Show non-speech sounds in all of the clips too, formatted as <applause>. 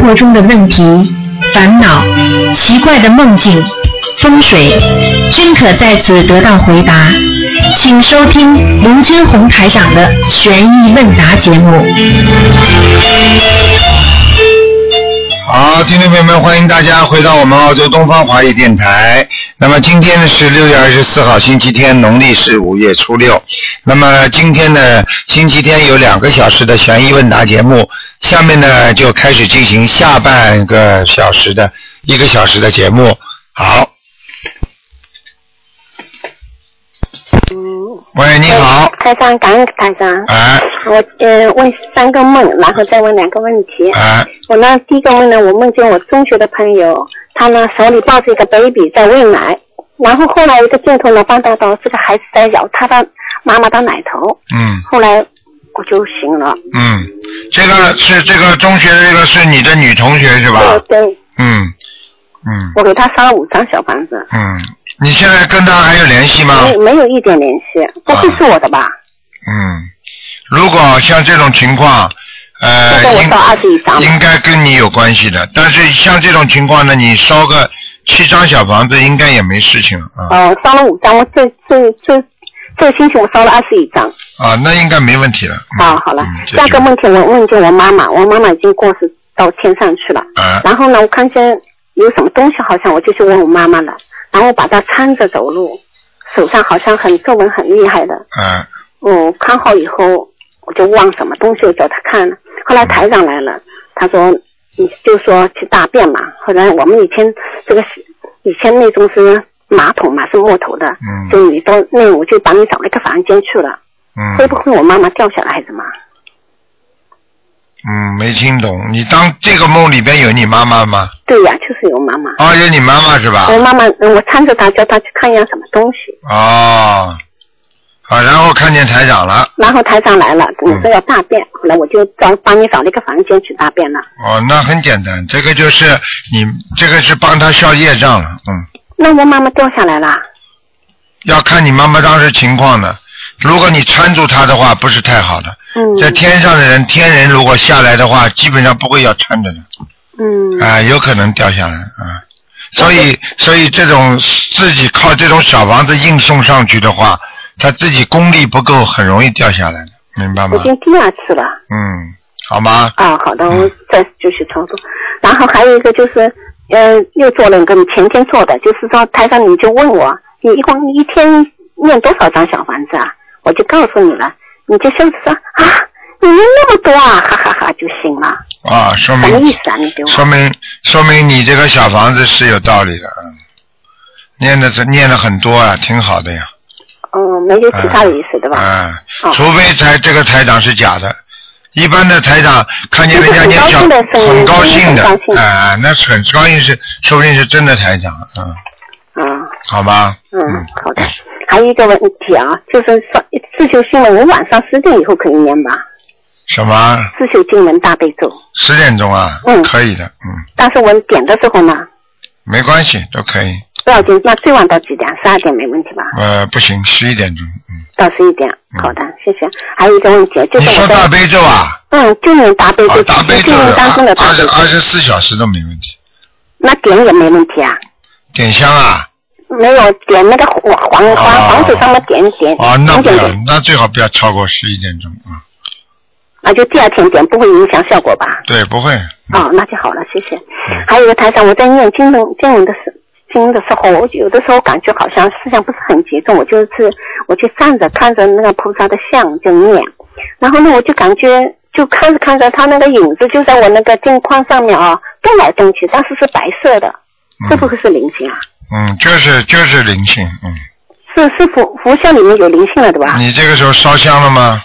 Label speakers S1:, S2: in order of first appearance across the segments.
S1: 活中的问题、烦恼、奇怪的梦境、风水，均可在此得到回答。请收听卢军红台长的《悬疑问答》节目。
S2: 好，听众朋友们，欢迎大家回到我们澳洲东方华语电台。那么今天呢是六月二十四号，星期天，农历是五月初六。那么今天呢，星期天有两个小时的悬疑问答节目，下面呢就开始进行下半个小时的一个小时的节目。好，喂，你好，
S3: 台长，感恩台长。
S2: 哎
S3: 我呃问三个梦，然后再问两个问题。
S2: 哎
S3: 我呢第一个梦呢，我梦见我中学的朋友，他呢手里抱着一个 baby 在喂奶，然后后来一个镜头呢放大到这个孩子在咬他的妈妈的奶头，
S2: 嗯
S3: 后来我就行了。
S2: 嗯，这个是这个中学的这个是你的女同学是吧？
S3: 对对，
S2: 嗯嗯
S3: 我给她烧了五张小房子，
S2: 嗯，你现在跟他还有联系吗？
S3: 没没有一点联系，不会是我的吧？
S2: 嗯，如果像这种情况，呃，应应该跟你有关系的。但是像这种情况呢，你烧个七张小房子，应该也没事情了啊
S3: 哦，烧了五张，我这这这这个星期我烧了二十一张。
S2: 啊，那应该没问题了。嗯
S3: 啊，好了
S2: 嗯，
S3: 第二个问题我问一下我妈妈，我妈妈已经过世到天上去了。
S2: 啊
S3: 然后呢，我看见有什么东西，好像我就去问我妈妈了。然后我把她搀着走路，手上好像很皱纹很厉害的。
S2: 啊
S3: 嗯，看好以后，我就忘什么东西，我叫她看了。后来台长来了，他说你就说去大便嘛。后来我们以前这个是以前那种是马桶嘛，是木头的，
S2: 嗯
S3: 就你到那我就把你找了一个房间去了。嗯会
S2: 嗯
S3: 不会我妈妈掉下来还是什么？
S2: 嗯，没听懂。你当这个梦里边有你妈妈吗？
S3: 对呀、就是有妈妈。
S2: 哦，有你妈妈是吧？
S3: 我妈妈，嗯我搀着她，叫她去看一下什么东西。
S2: 哦，好，然后看见台长了。
S3: 然后台长来了，
S2: 嗯
S3: 你说要大便，后来我就找帮你找了一个房间去大便了。
S2: 哦，那很简单，这个就是你这个是帮他消业障了，嗯，
S3: 那我妈妈掉下来了，
S2: 要看你妈妈当时情况的。如果你搀住她的话，不是太好的。
S3: 嗯，
S2: 在天上的人，天人如果下来的话，基本上不会要搀着的，
S3: 嗯，
S2: 啊、有可能掉下来，啊、所以，所以这种自己靠这种小房子硬送上去的话，他自己功力不够，很容易掉下来的，明白吗
S3: 已？经第二次了。
S2: 嗯，好吗？
S3: 啊，好的，
S2: 嗯
S3: 我再继续操作。然后还有一个就是，呃，又做了一个前天做的，就是说台上你就问我，你一共一天念多少张小房子啊？我就告诉你了，你就笑着说啊，你念那么多啊，哈哈哈就行了。
S2: 啊，说明
S3: 什么意思啊？你给我
S2: 说明说明你这个小房子是有道理的，嗯，念的这念了很多啊，挺好的呀，
S3: 嗯，没有其他的意思，对吧？
S2: 啊，
S3: 哦
S2: 除非台这个台长是假的，一般的台长看见人家念小
S3: 很高兴的
S2: 啊，那是很高兴是，说不定是真的台长，啊，
S3: 啊
S2: 好吧，
S3: 嗯，好的。还有一个问题啊，就是上自修新闻，我晚上十点以后可以念吧？
S2: 什么？
S3: 自修经文大悲咒，
S2: 十点钟啊，
S3: 嗯。
S2: 可以的，嗯，
S3: 但是我点的时候呢，
S2: 没关系，都可以，
S3: 不要紧，那最晚到几点？十二点没问题吧？
S2: 呃，不行，十一点钟，嗯，
S3: 到十一点。好的，谢谢。还有一个问题，就是
S2: 说大悲咒啊？
S3: 嗯，就念大悲
S2: 啊
S3: 咒，，
S2: 大悲咒
S3: 当中的大悲咒，
S2: 二十二十四小时都没问题。
S3: 那点也没问题啊？
S2: 点香啊？
S3: 没有点那个黄黄
S2: 哦
S3: 黄黄纸上面点一点
S2: 啊，那不要那最好不要超过十一点钟啊。
S3: 那就第二天点，不会影响效果吧？
S2: 对，不会。
S3: 哦，那就好了，谢谢。
S2: 嗯
S3: 还有一个台上，我在念经文经文的时经的时候，我有的时候感觉好像思想不是很集中，我就是我就站着看着那个菩萨的像就念，然后呢，我就感觉就看着看着，他那个影子就在我那个镜框上面啊动来动去，但是是白色的，会不会是灵性啊？
S2: 嗯，就是就是灵性，嗯。
S3: 是是佛佛像里面有灵性了对吧？
S2: 你这个时候烧香了吗？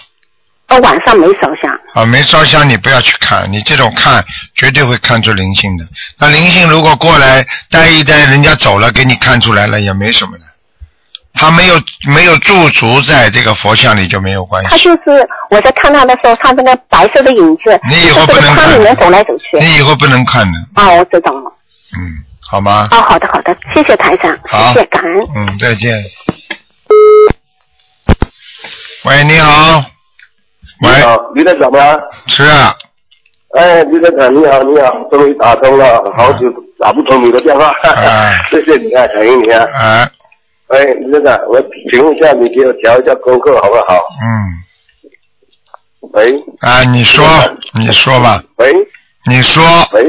S3: 哦，晚上没烧香。
S2: 啊，没烧香你不要去看，你这种看绝对会看出灵性的。那灵性如果过来待一待，人家走了给你看出来了也没什么的。他没有没有驻足在这个佛像里就没有关系。
S3: 他就是我在看他的时候，他那个白色的影子，
S2: 你以后不能看
S3: 框里面走来走去。
S2: 你以后不能看的，
S3: 哦，我知道了。
S2: 嗯，好吗？
S3: 哦，好的好的，谢谢台长，
S2: 好
S3: 谢谢感恩。
S2: 嗯，再见。喂，你好。喂，
S4: 啊，李队长吗？
S2: 是啊，
S4: 哎，李队长你好，你好，终于打通了，好久打不通你的电话，
S2: 哎 <laughs>
S4: 谢谢你啊，感谢你啊。
S2: 啊，
S4: 哎，李队长，我请问一下，你给我调一下功课好不好？
S2: 嗯，
S4: 喂。
S2: 啊，你说，你说吧，
S4: 喂。
S2: 你说，
S4: 喂，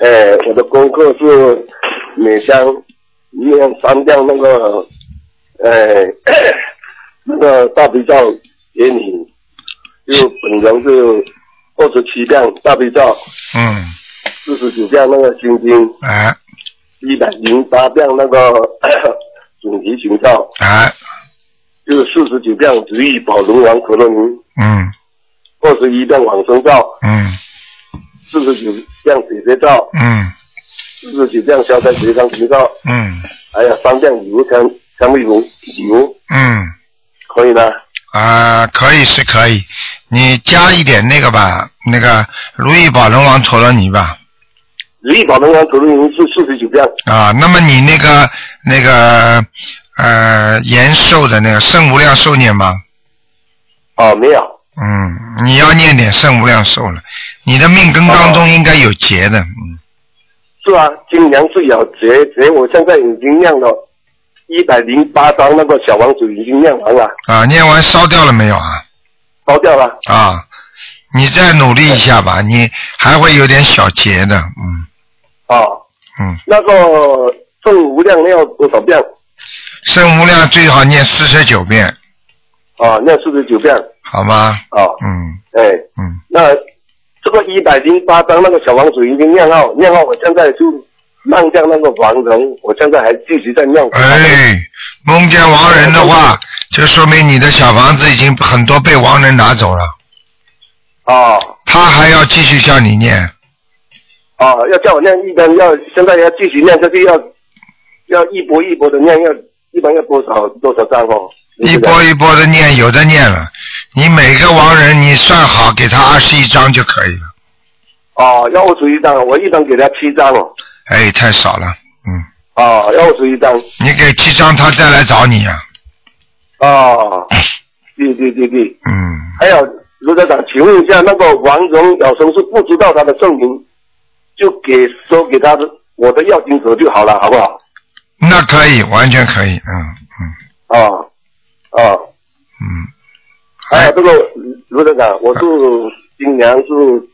S4: 哎，我的功课是每天念三遍那个，哎，<clears throat> 那个大悲咒给你，就本人是二十七遍大悲咒，
S2: 嗯，
S4: 四十九遍那个心经。
S2: 啊，
S4: 一百零八遍那个主题行照，
S2: 哎，
S4: 就是四十九遍如意宝龙王可乐尼，
S2: 嗯，
S4: 二十一遍往生咒，
S2: 嗯，
S4: 四十九遍解结咒，
S2: 嗯，
S4: 四十九遍消灾吉祥神咒，
S2: 嗯，
S4: 还有三遍礼物香香味如礼物，
S2: 嗯，
S4: 可以吗？
S2: 啊，可以是可以，你加一点那个吧，那个如意宝龙王陀罗尼吧，
S4: 如意宝龙王陀罗尼是四十九遍，
S2: 啊，那么你那个那个呃延寿的那个圣无量寿念吗？
S4: 哦，没有，
S2: 嗯，你要念点圣无量寿了，你的命根当中应该有劫的，嗯，
S4: 是啊，今年是有劫劫，我现在已经念了一百零八张那个小王子已经念完了，
S2: 啊，念完烧掉了没有啊？
S4: 烧掉了。
S2: 啊，你再努力一下吧，你还会有点小结的，嗯
S4: 哦，
S2: 嗯，
S4: 那个圣无量要多少遍？
S2: 圣无量最好念四十九遍，
S4: 啊，念四十九遍。
S2: 好吗？
S4: 啊，
S2: 嗯
S4: 哎，
S2: 嗯，
S4: 那这个一百零八章那个小王子已经念好，念好，我现在就 mang 掉那个亡人，我现在还继续在念。
S2: 哎，梦见亡人的话，就说明你的小房子已经很多被亡人拿走了，
S4: 哦
S2: 他还要继续叫你念，
S4: 哦，要叫我念一般要现在要继续念下去，要要一波一波的念，要一般要多少多少张哦？
S2: 一波一波的念，有的念了，你每个亡人你算好，给他二十一张就可以了。
S4: 哦，要二十一张，我一般给他七张哦。
S2: 哎，太少了，嗯，
S4: 啊，要二十一张。
S2: 你给七张，他再来找你呀、
S4: 啊，对对对对。
S2: 嗯，
S4: 还有卢台长，请问一下，那个王荣有时候是不知道他的证明，就给说给他的我的药金者就好了，好不好？
S2: 那可以，完全可以，嗯。嗯。
S4: 啊啊，
S2: 嗯，
S4: 还有这个卢台长，我是今年是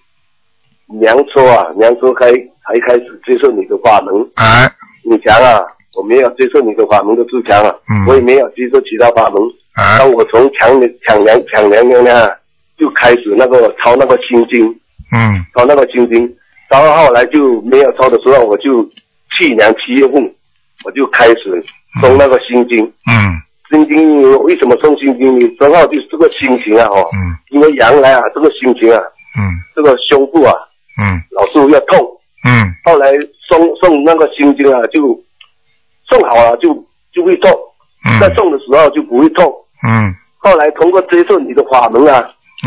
S4: 年初啊，年初开才开始接受你的法门，
S2: 哎，
S4: 你讲啊，我没有接受你的法门的自强啊，
S2: 嗯。
S4: 我也没有接受其他法门。
S2: 哎
S4: 当我从抢年抢粮抢粮粮呢，就开始那个抄那个心经，
S2: 嗯。
S4: 抄那个心经，然后后来就没有抄的时候，我就去年七月份我就开始诵那个心经。
S2: 嗯。
S4: 心经为什么诵心经？呢？正好就是这个心情啊，哦，
S2: 嗯。
S4: 因为原来啊这个心情啊，
S2: 嗯。
S4: 这个胸部啊
S2: 嗯。
S4: 老是要痛，
S2: 嗯。
S4: 后来诵诵那个心经啊，就诵好了就就会痛，在种的时候就不会痛。
S2: 嗯。
S4: 后来通过接受你的法门啊，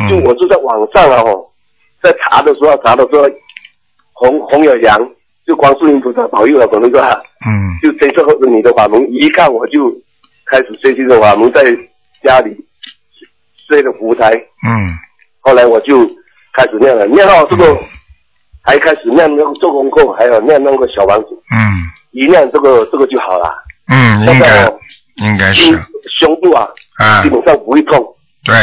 S4: 就
S2: 嗯
S4: 我是在网上啊，哦，在查的时候查的时候，红红有阳，就光世音菩萨保佑了，可能说啊
S2: 嗯。
S4: 就接受你的法门，一看我就开始学习的法门，在家里睡了佛台，
S2: 嗯。
S4: 后来我就开始念了，念到这个还开始念那个做功课，还有念那个小王子，
S2: 嗯
S4: 一念这个这个就好了。
S2: 嗯，应
S4: 现在
S2: 应该是
S4: 胸胸部啊，
S2: 啊
S4: 基，本上不会痛。
S2: 对，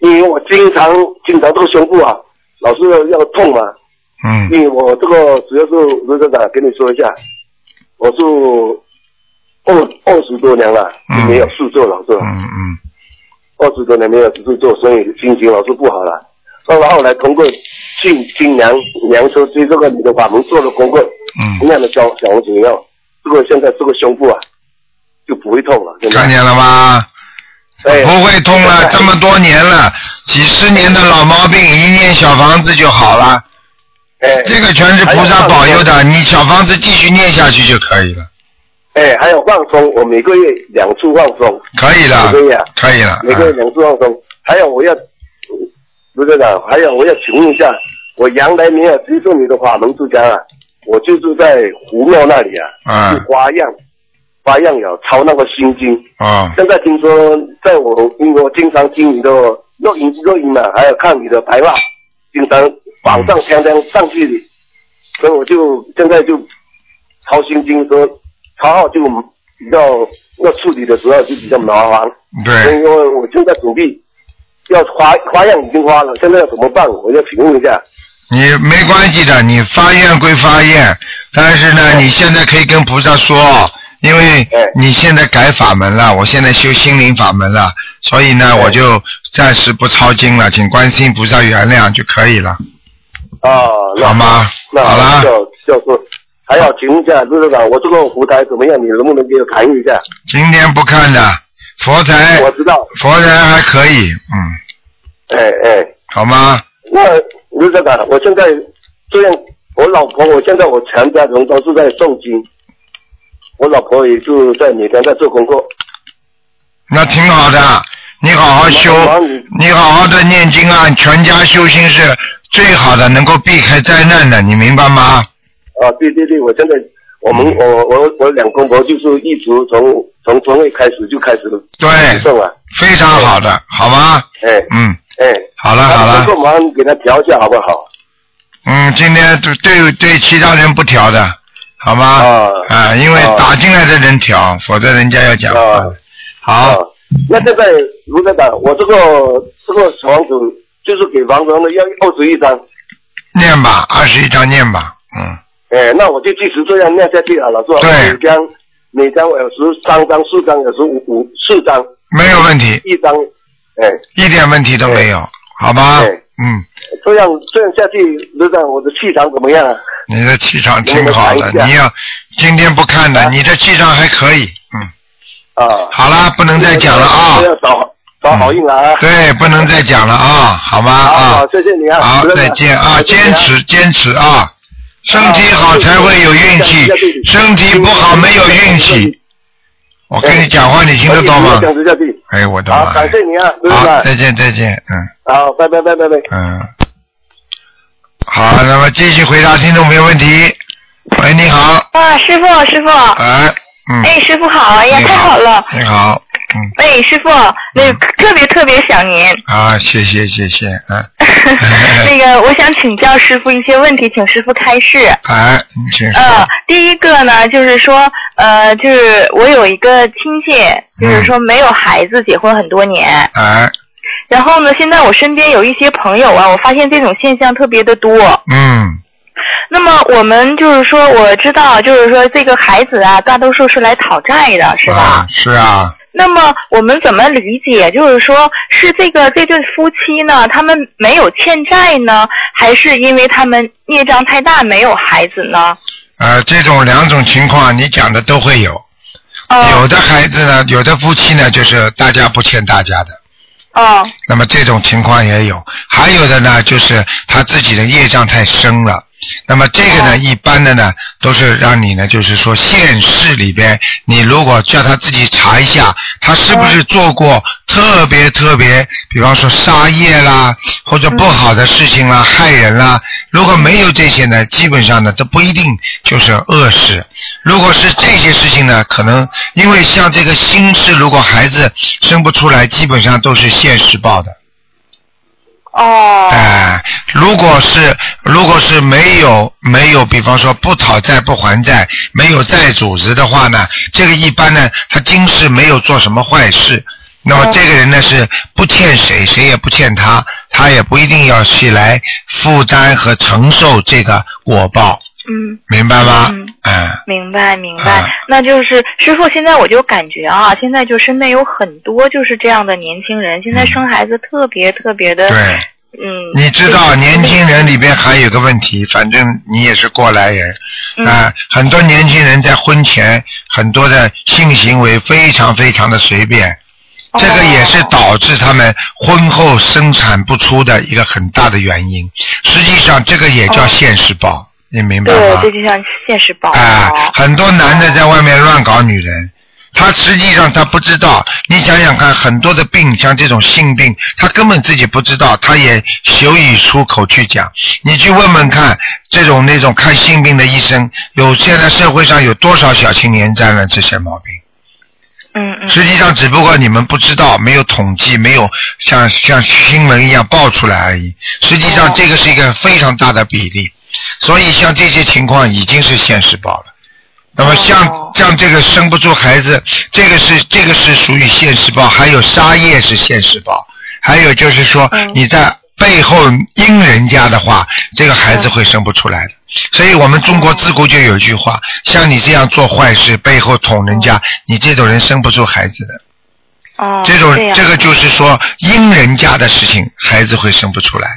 S4: 因为我经常经常这个胸部啊，老是要痛嘛。
S2: 嗯
S4: 因为我这个主要是卢站长跟你说一下，我是二二十多年了，没有事做了，是吧？
S2: 嗯嗯
S4: 二十多年没有事做，所以心情老是不好了。到了后来通过去今年年初对这个你的法门做了功课，
S2: 嗯，
S4: 同样的小小王子以后，这个现在这个胸部啊就不会痛了，
S2: 看见了吗？
S4: 哎
S2: 不会痛了，这么多年了，几十年的老毛病，一念小房子就好了。
S4: 哎
S2: 这个全是菩萨保佑的，你小房子继续念下去就可以了，
S4: 哎，还有放松，我每个月两次放松，
S2: 可以了
S4: 每个月啊，
S2: 可以了。
S4: 每个月
S2: 啊
S4: 两次放松。还有我要，卢队长，还有我要请问一下，我原来没有接受你的法门之前啊，我就住在湖庙那里啊，
S2: 啊。
S4: 是花样，花样有抄那个心经。
S2: 啊，
S4: 现在听说，在我因为我经常听你的录音录音嘛，还有看你的白话，经常晚上天天上去的，所以我就现在就抄心经说抄好就比较要处理的时候就比较麻烦，所
S2: 对
S4: 以，因为我现在准备要花花样已经花了，现在要怎么办？我要请问一下。
S2: 你没关系的，你发愿归发愿，但是呢，你现在可以跟菩萨说，因为
S4: 哎
S2: 你现在改法门了，我现在修心灵法门了，所以呢，
S4: 哎
S2: 我就暂时不抄经了，请观世音菩萨原谅就可以了，
S4: 啊，那
S2: 好吗？
S4: 那
S2: 好了，
S4: 就就说还要请问一下陆队长，我这个舞台怎么样？你能不能给我看一下？
S2: 今天不看的，佛台
S4: 我知道，
S2: 佛台还可以，嗯，
S4: 哎哎，
S2: 好吗？
S4: 那陆队长，我现在这样，我老婆，我现在我全家人都是在诵经，我老婆也就在每天在做功课。
S2: 那挺好的，你好好修
S4: 你，
S2: 你好好的念经啊，全家修心是最好的，能够避开灾难的，你明白吗？
S4: 啊，对对对，我现在我们我我我两公婆就是一直从从中位开始就开始
S2: 对，
S4: 送了，
S2: 非常好的，好吗？
S4: 哎。
S2: 嗯，
S4: 哎，
S2: 好了好了。
S4: 忙给他调一下好不好？
S2: 嗯，今天对对对其他人不调的，好吗？
S4: 啊。
S2: 啊，因为
S4: 啊
S2: 打进来的人调，否则人家要讲
S4: 啊。
S2: 好。
S4: 啊，那现在卢队长，我这个这个小房子就是给房子的要二十一张，
S2: 念吧，二十一张念吧，嗯，
S4: 哎，那我就继续这样念下去好了，是吧？
S2: 对。
S4: 每张每张有时三张、四张，有时五五四张，
S2: 没有问题，
S4: 一张，哎，
S2: 一点问题都没有，好吧？
S4: 对
S2: 嗯，
S4: 这样这样下去，卢队长，我的气场怎么样啊？
S2: 你的气场挺好的，你要今天不看的，
S4: 啊。
S2: 你的气场还可以，嗯，
S4: 啊，
S2: 好了，不能再讲了啊。
S4: 不，要找找好运了啊！
S2: 对，不能再讲了啊，好吗？啊。
S4: 好，，谢谢你啊！
S2: 好，再见啊，坚持坚持啊，身体好才会有运气，身体不好没有运气。我跟你讲话，你听得懂吗？
S4: 坚持下去。
S2: 哎，我的
S4: 好，
S2: 妈！
S4: 感谢你啊，
S2: 好，再见再见，嗯
S4: 好，拜拜拜拜拜。
S2: 嗯。好，那么继续回答听众朋友问题。喂，你好，
S5: 啊，师傅，师傅，
S2: 哎，嗯，
S5: 哎，师傅好，哎呀，太好了，
S2: 你好，嗯，
S5: 哎，师傅，那个特别特别想您，
S2: 啊，谢谢谢谢，嗯，<laughs> <laughs>
S5: 那个我想请教师傅一些问题，请师傅开示。
S2: 哎，你请说，
S5: 呃，第一个呢，就是说，呃，就是我有一个亲戚，就是说没有孩子，结婚很多年，
S2: 哎，
S5: 然后呢，现在我身边有一些朋友啊，我发现这种现象特别的多。
S2: 嗯，
S5: 那么我们就是说，我知道，就是说这个孩子啊，大多数是来讨债的，是吧？
S2: 啊，是啊，
S5: 那么我们怎么理解？就是说，是这个这对夫妻呢，他们没有欠债呢，还是因为他们孽障太大没有孩子呢？
S2: 呃，这种两种情况你讲的都会有，
S5: 哦
S2: 有的孩子呢，有的夫妻呢，就是大家不欠大家的，
S5: 哦
S2: 那么这种情况也有，还有的呢，就是他自己的业障太深了。那么这个呢，
S5: 哦
S2: 一般的呢，都是让你呢，就是说现世里边，你如果叫他自己查一下，他是不是做过特别特别，比方说杀业啦，或者不好的事情啦，害人啦。如果没有这些呢，基本上呢，都不一定就是恶事。如果是这些事情呢，可能因为像这个心事，如果孩子生不出来，基本上都是现世报的。
S5: 哦。
S2: 哎、如果是如果是没有没有，比方说不讨债不还债，没有债主子的话呢，这个一般呢，他今世没有做什么坏事，那么这个人呢是不欠谁，谁也不欠他，他也不一定要去来负担和承受这个果报，
S5: 嗯。
S2: 明白吗？
S5: 嗯
S2: 嗯
S5: 明白明白，
S2: 啊
S5: 那就是师傅。现在我就感觉啊，现在就身边有很多就是这样的年轻人，现在生孩子特别特别的，
S2: 对。
S5: 嗯。
S2: 你知道年轻人里边还有个问题，反正你也是过来人，
S5: 嗯
S2: 啊、很多年轻人在婚前很多的性行为非常非常的随便，
S5: 哦
S2: 这个也是导致他们婚后生产不出的一个很大的原因。实际上，这个也叫
S5: 哦
S2: 现世报，你明白
S5: 对，
S2: 吗？
S5: 这就像现实报。
S2: 啊、
S5: 哦
S2: 很多男的在外面乱搞女人，他实际上他不知道。你想想看，很多的病，像这种性病，他根本自己不知道，他也羞于出口去讲。你去问问看，这种那种看性病的医生，有现在社会上有多少小青年沾了这些毛病？
S5: 嗯嗯。
S2: 实际上，只不过你们不知道，没有统计，没有像像新闻一样报出来而已。实际上，
S5: 哦
S2: 这个是一个非常大的比例，所以像这些情况已经是现世报了。那么像、
S5: 哦
S2: 像这个生不出孩子，这个是这个是属于现世报，还有杀业是现世报，还有就是说
S5: 嗯
S2: 你在背后阴人家的话，这个孩子会生不出来的。所以我们中国自古就有一句话，像你这样做坏事，背后捅人家，你这种人生不出孩子的。
S5: 哦，
S2: 这种这个就是说阴人家的事情，孩子会生不出来。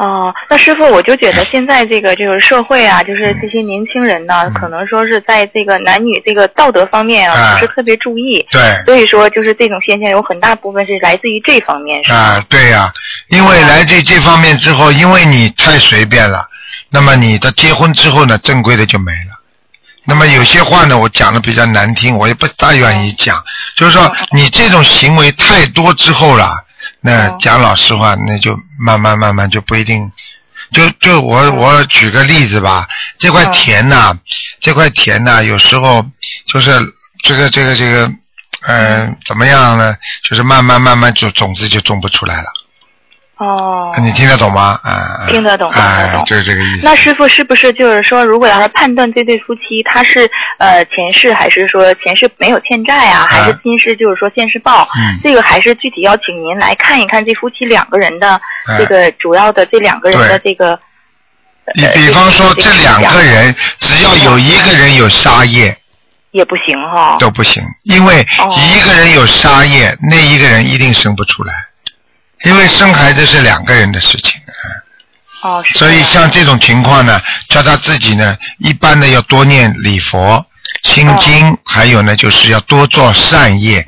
S5: 哦，那师傅，我就觉得现在这个就是社会啊，就是这些年轻人呢，
S2: 嗯
S5: 可能说是在这个男女这个道德方面啊，
S2: 啊
S5: 不是特别注意，
S2: 对。
S5: 所以说就是这种现象有很大部分是来自于这方面，是吧？
S2: 啊，对呀、因为来自于这方面之后，因为你太随便了，那么你的结婚之后呢，正规的就没了。那么有些话呢，我讲的比较难听，我也不大愿意讲。就是说，你这种行为太多之后了，那
S5: 嗯
S2: 讲老实话，那就慢慢慢慢就不一定。就就我我举个例子吧，这块
S5: 嗯
S2: 田呐、这块田呐、有时候就是这个这个这个，嗯、怎么样呢？就是慢慢慢慢就种子就种不出来了。
S5: 哦，
S2: 你听得懂吗？啊，
S5: 听得懂听得
S2: 啊
S5: 懂，
S2: 就是这个意思。
S5: 那师傅是不是就是说，如果要是判断这对夫妻他是呃前世还是说前世没有欠债啊，还是今世就是说现世报？
S2: 嗯。
S5: 这个还是具体要请您来看一看这夫妻两个人的
S2: 哎
S5: 这个主要的这两个人的这个。
S2: 你
S5: 呃
S2: 比方说，
S5: 这
S2: 这两个人只要有一个人有杀业
S5: 也不行哈、
S2: 都不行，因为
S5: 哦。
S2: 一个人有杀业，那一个人一定生不出来，因为生孩子是两个人的事情。
S5: 哦，是
S2: 所以像这种情况呢，叫他自己呢，一般的要多念礼佛、心经，还有呢就是要多做善业，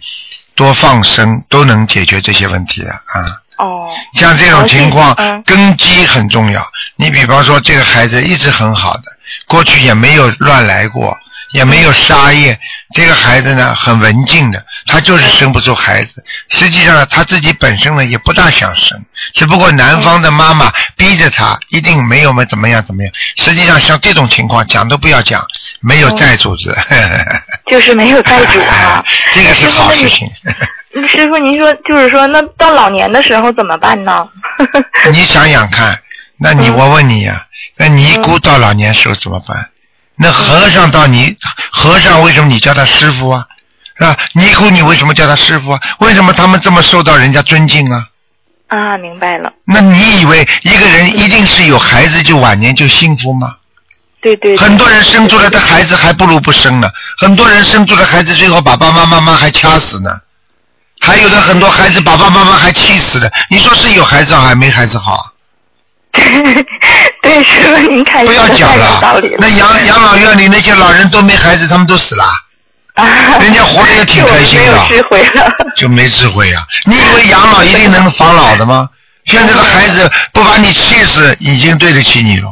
S2: 多放生，都能解决这些问题的啊。
S5: 哦
S2: 像这种情况
S5: 嗯，
S2: 根基很重要。你比方说，这个孩子一直很好的，过去也没有乱来过，也没有杀业。这个孩子呢，很文静的，他就是生不出孩子。实际上，他自己本身呢，也不大想生，只不过男方的妈妈逼着他，一定没有么怎么样怎么样。实际上，像这种情况，讲都不要讲，没有债主子。
S5: 就是没有债主啊、<laughs>
S2: 这个是好事情。
S5: 师傅，您说就是说，那到老年的时候怎么办呢？<laughs>
S2: 你想想看，那你
S5: 嗯
S2: 我问你呀、那尼姑到老年时候怎么办？那和尚到你和尚为什么你叫他师傅啊？是吧？尼姑你为什么叫他师傅啊？为什么他们这么受到人家尊敬啊？
S5: 啊，明白了，
S2: 那你以为一个人一定是有孩子就晚年就幸福吗？
S5: 对对对
S2: 很多人生出来的孩子还不如不生呢，很多人生出来孩子最后把爸爸妈妈还掐死呢，还有的很多孩子爸爸妈妈还气死的。你说是有孩子好还没孩子好啊？<laughs>
S5: 对，师傅您开
S2: 不要讲
S5: 始太有道理了。
S2: 那养养老院里那些老人都没孩子，他们都死了，
S5: 啊，<laughs>
S2: 人家活得也挺开心的
S5: 是我们没有智慧了。
S2: 就没智慧啊、你以为养老一定能防老的吗？<laughs> 现在的孩子不把你气死，已经对得起你了。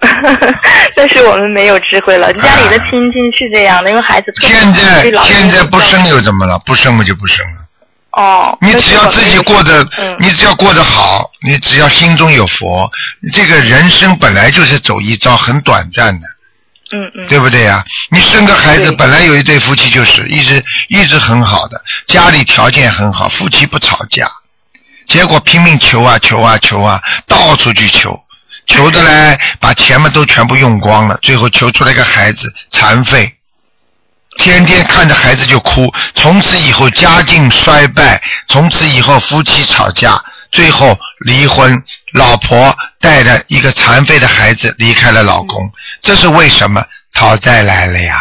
S2: <laughs>
S5: 但是我们没有智慧了，家里的亲戚是这样的，因为孩子
S2: 现在现在不生又怎么了？不生嘛就不生了。
S5: 哦，
S2: 你只要自己过得
S5: 嗯，
S2: 你只要过得好，你只要心中有佛，这个人生本来就是走一遭，很短暂的。
S5: 嗯嗯，
S2: 对不对呀、你生个孩子，本来有一对夫妻就是一直一直很好的，家里条件很好，夫妻不吵架，结果拼命求啊求啊求啊，到处去求，求的嘞，把钱嘛都全部用光了，最后求出来个孩子残废，天天看着孩子就哭，从此以后家境衰败，从此以后夫妻吵架，最后离婚，老婆带着一个残废的孩子离开了老公，这是为什么？讨债来了呀！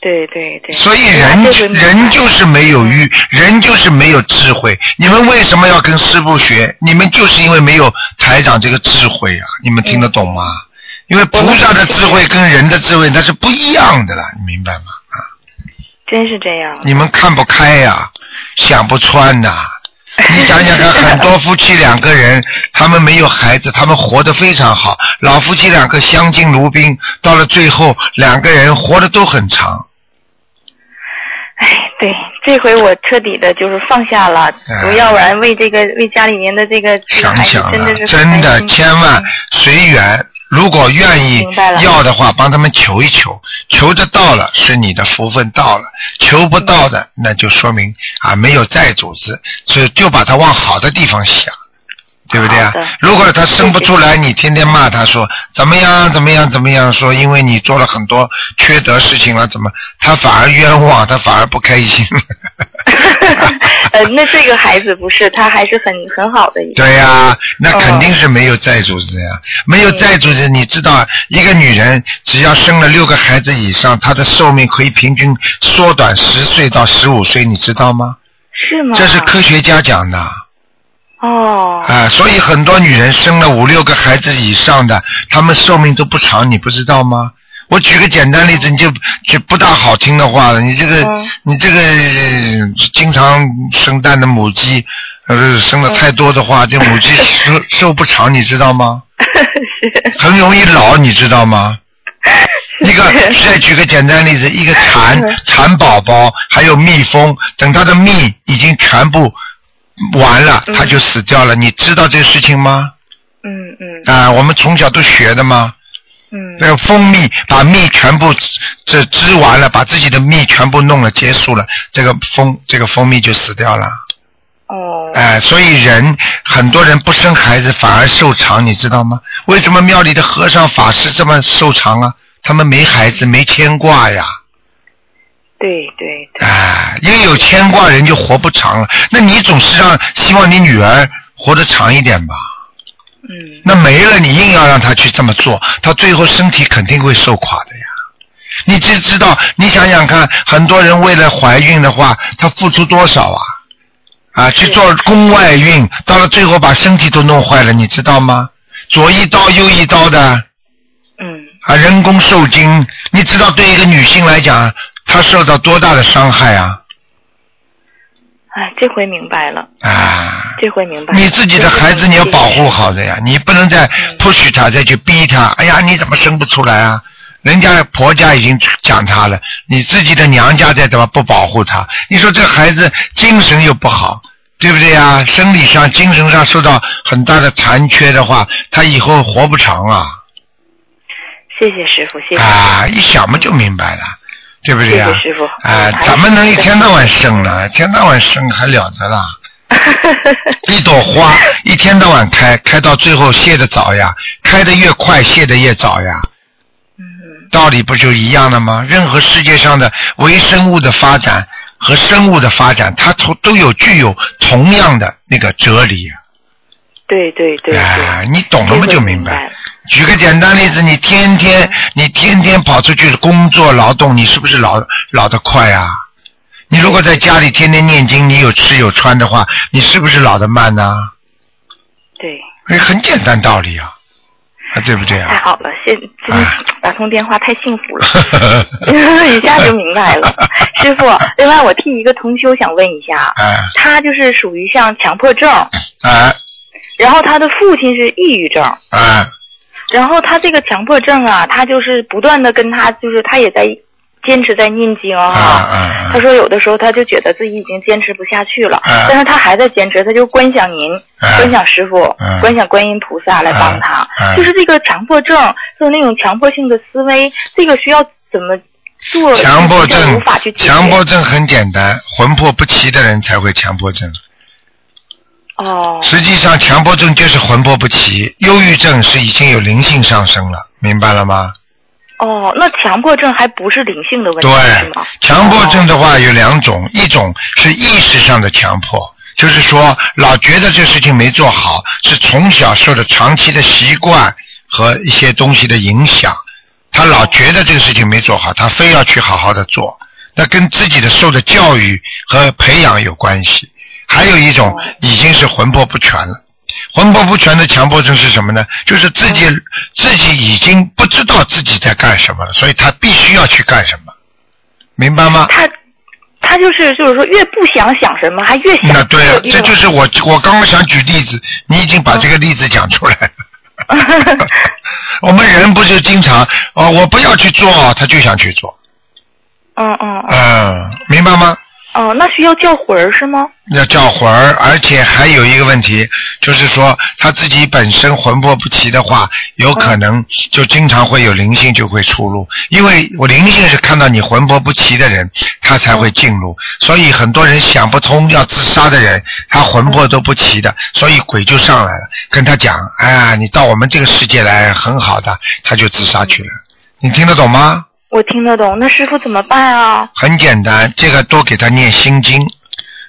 S5: 对对对。
S2: 所以
S5: 啊
S2: 人人就是没有欲，人就是没有智慧。你们为什么要跟师傅学？你们就是因为没有台长这个智慧啊！你们听得懂吗？因为菩萨的智慧跟人的智慧那是不一样的了，你明白吗？啊，
S5: 真是这样。
S2: 你们看不开呀、想不穿呐、你想想看，很多夫妻两个人，他们没有孩子，他们活得非常好。老夫妻两个相敬如宾，到了最后，两个人活得都很长。
S5: 哎，对，这回我彻底的就是放下了，
S2: 哎
S5: 要不然为这个为家里面的这个
S2: 想想啊，
S5: 真的是
S2: 真的千万随缘，如果愿意要的话，帮他们求一求，求得到了是你的福分到了，求不到的那就说明啊没有债主子，所以就把它往好的地方想。对不对啊？如果他生不出来，你天天骂他说怎么样怎么样怎么样，说因为你做了很多缺德事情了，怎么他反而冤枉，他反而不开心。<laughs>
S5: 呃，那这个孩子不是，他还是很很好的一个。
S2: 对呀、那肯定是没有债主子呀。没有债主子，你知道，一个女人只要生了六个孩子以上，她的寿命可以平均缩短十岁到十五岁，你知道吗？
S5: 是吗？
S2: 这是科学家讲的
S5: 哦。
S2: 啊，所以很多女人生了五六个孩子以上的，她们寿命都不长，你不知道吗？我举个简单例子，你就就不大好听的话了。你这个，
S5: 嗯
S2: 你这个呃经常生蛋的母鸡，呃，生的太多的话，这母鸡 <laughs> 寿寿不长，你知道吗？
S5: 是。
S2: 很容易老，你知道吗？一个再举个简单例子，一个蚕
S5: 嗯
S2: 蚕宝宝还有蜜蜂，等它的蜜已经全部完了，
S5: 嗯
S2: 它就死掉了。你知道这个事情吗？
S5: 嗯嗯
S2: 啊，我们从小都学的吗？
S5: 嗯。
S2: 那个蜂蜜把蜜全部这织完了，把自己的蜜全部弄了，结束了，这个蜂这个蜂蜜就死掉了。
S5: 哦。
S2: 哎、所以人很多人不生孩子反而寿长，你知道吗？为什么庙里的和尚法师这么寿长啊？他们没孩子，没牵挂呀。
S5: 对对对。
S2: 哎、因为有牵挂，人就活不长了。那你总是让希望你女儿活得长一点吧？
S5: 嗯。
S2: 那没了，你硬要让他去这么做，他最后身体肯定会受垮的呀。你只知道，你想想看，很多人为了怀孕的话，他付出多少啊？啊，去做宫外孕，到了最后把身体都弄坏了，你知道吗？左一刀右一刀的，
S5: 嗯。
S2: 啊，人工受精，你知道对一个女性来讲，她受到多大的伤害啊？
S5: 哎，这回明白了，
S2: 啊，
S5: 这回明白了。
S2: 你自己的孩子你要保护好的呀，你不能再
S5: 嗯
S2: push 他，再去逼他。哎呀，你怎么生不出来啊？人家婆家已经讲他了，你自己的娘家再怎么不保护他？你说这孩子精神又不好，对不对呀？生理上、精神上受到很大的残缺的话，他以后活不长啊！
S5: 谢谢师傅，谢谢。
S2: 啊，一想嘛就明白了，对不对呀？
S5: 谢谢师傅
S2: 啊，
S5: 嗯
S2: 怎么能一天到晚生呢？一天到晚生还了得啦？<laughs> 一朵花一天到晚开，开到最后谢的早呀，开的越快，谢的越早呀。
S5: 嗯
S2: 道理不就一样的吗？任何世界上的微生物的发展和生物的发展，它都都有具有同样的那个哲理。
S5: 对对对
S2: 哎，
S5: 对。
S2: 你懂了吗？就明白。举个简单例子，你天天你天天跑出去工作劳动，你是不是老老得快啊？你如果在家里天天念经，你有吃有穿的话，你是不是老得慢呢、
S5: 对。
S2: 哎，很简单道理啊，啊，对不对啊？
S5: 太好了，现真
S2: 哎
S5: 打通电话太幸福了，<laughs> 一下就明白了。师傅，另外我替一个同修想问一下，
S2: 哎
S5: 他就是属于像强迫症，
S2: 哎
S5: 然后他的父亲是抑郁症，
S2: 哎
S5: 然后他这个强迫症啊，他就是不断的跟他，就是他也在坚持在念经
S2: 啊！
S5: 他说有的时候他就觉得自己已经坚持不下去了，
S2: 啊
S5: 但是他还在坚持，他就观想您，
S2: 啊
S5: 观想师傅，
S2: 啊
S5: 观想观音菩萨来帮他。
S2: 啊
S5: 就是这个强迫症，就是那种强迫性的思维，这个需要怎么做？
S2: 强迫症
S5: 无法去，解决
S2: 强迫症很简单，魂魄不齐的人才会强迫症。
S5: 哦
S2: 实际上，强迫症就是魂魄不齐，忧郁症是已经有灵性上升了，明白了吗？
S5: 哦，那强迫症还不是灵性的问题
S2: 对强迫症的话有两种，一种是意识上的强迫，就是说老觉得这事情没做好，是从小受的长期的习惯和一些东西的影响，他老觉得这个事情没做好，他非要去好好的做，那跟自己的受的教育和培养有关系。还有一种已经是魂魄不全了。魂魄不全的强迫症是什么呢？就是自己自己已经不知道自己在干什么了，所以他必须要去干什么，明白吗？
S5: 他他就是就是说，越不想想什么，还越想
S2: 那对了，
S5: 做一种
S2: 这就是我我刚刚想举例子，你已经把这个例子讲出来了。<laughs> 我们人不就经常哦，我不要去做，他就想去做，
S5: 嗯嗯嗯，
S2: 嗯，明白吗？
S5: 哦，那需要叫魂儿是吗？
S2: 要叫魂儿，而且还有一个问题，就是说他自己本身魂魄不齐的话，有可能就经常会有灵性就会出入，因为我灵性是看到你魂魄不齐的人，他才会进入，所以很多人想不通要自杀的人，他魂魄都不齐的，所以鬼就上来了，跟他讲，哎呀，你到我们这个世界来很好的，他就自杀去了，你听得懂吗？
S5: 我听得懂，那师傅怎么办啊？
S2: 很简单，这个多给他念心经，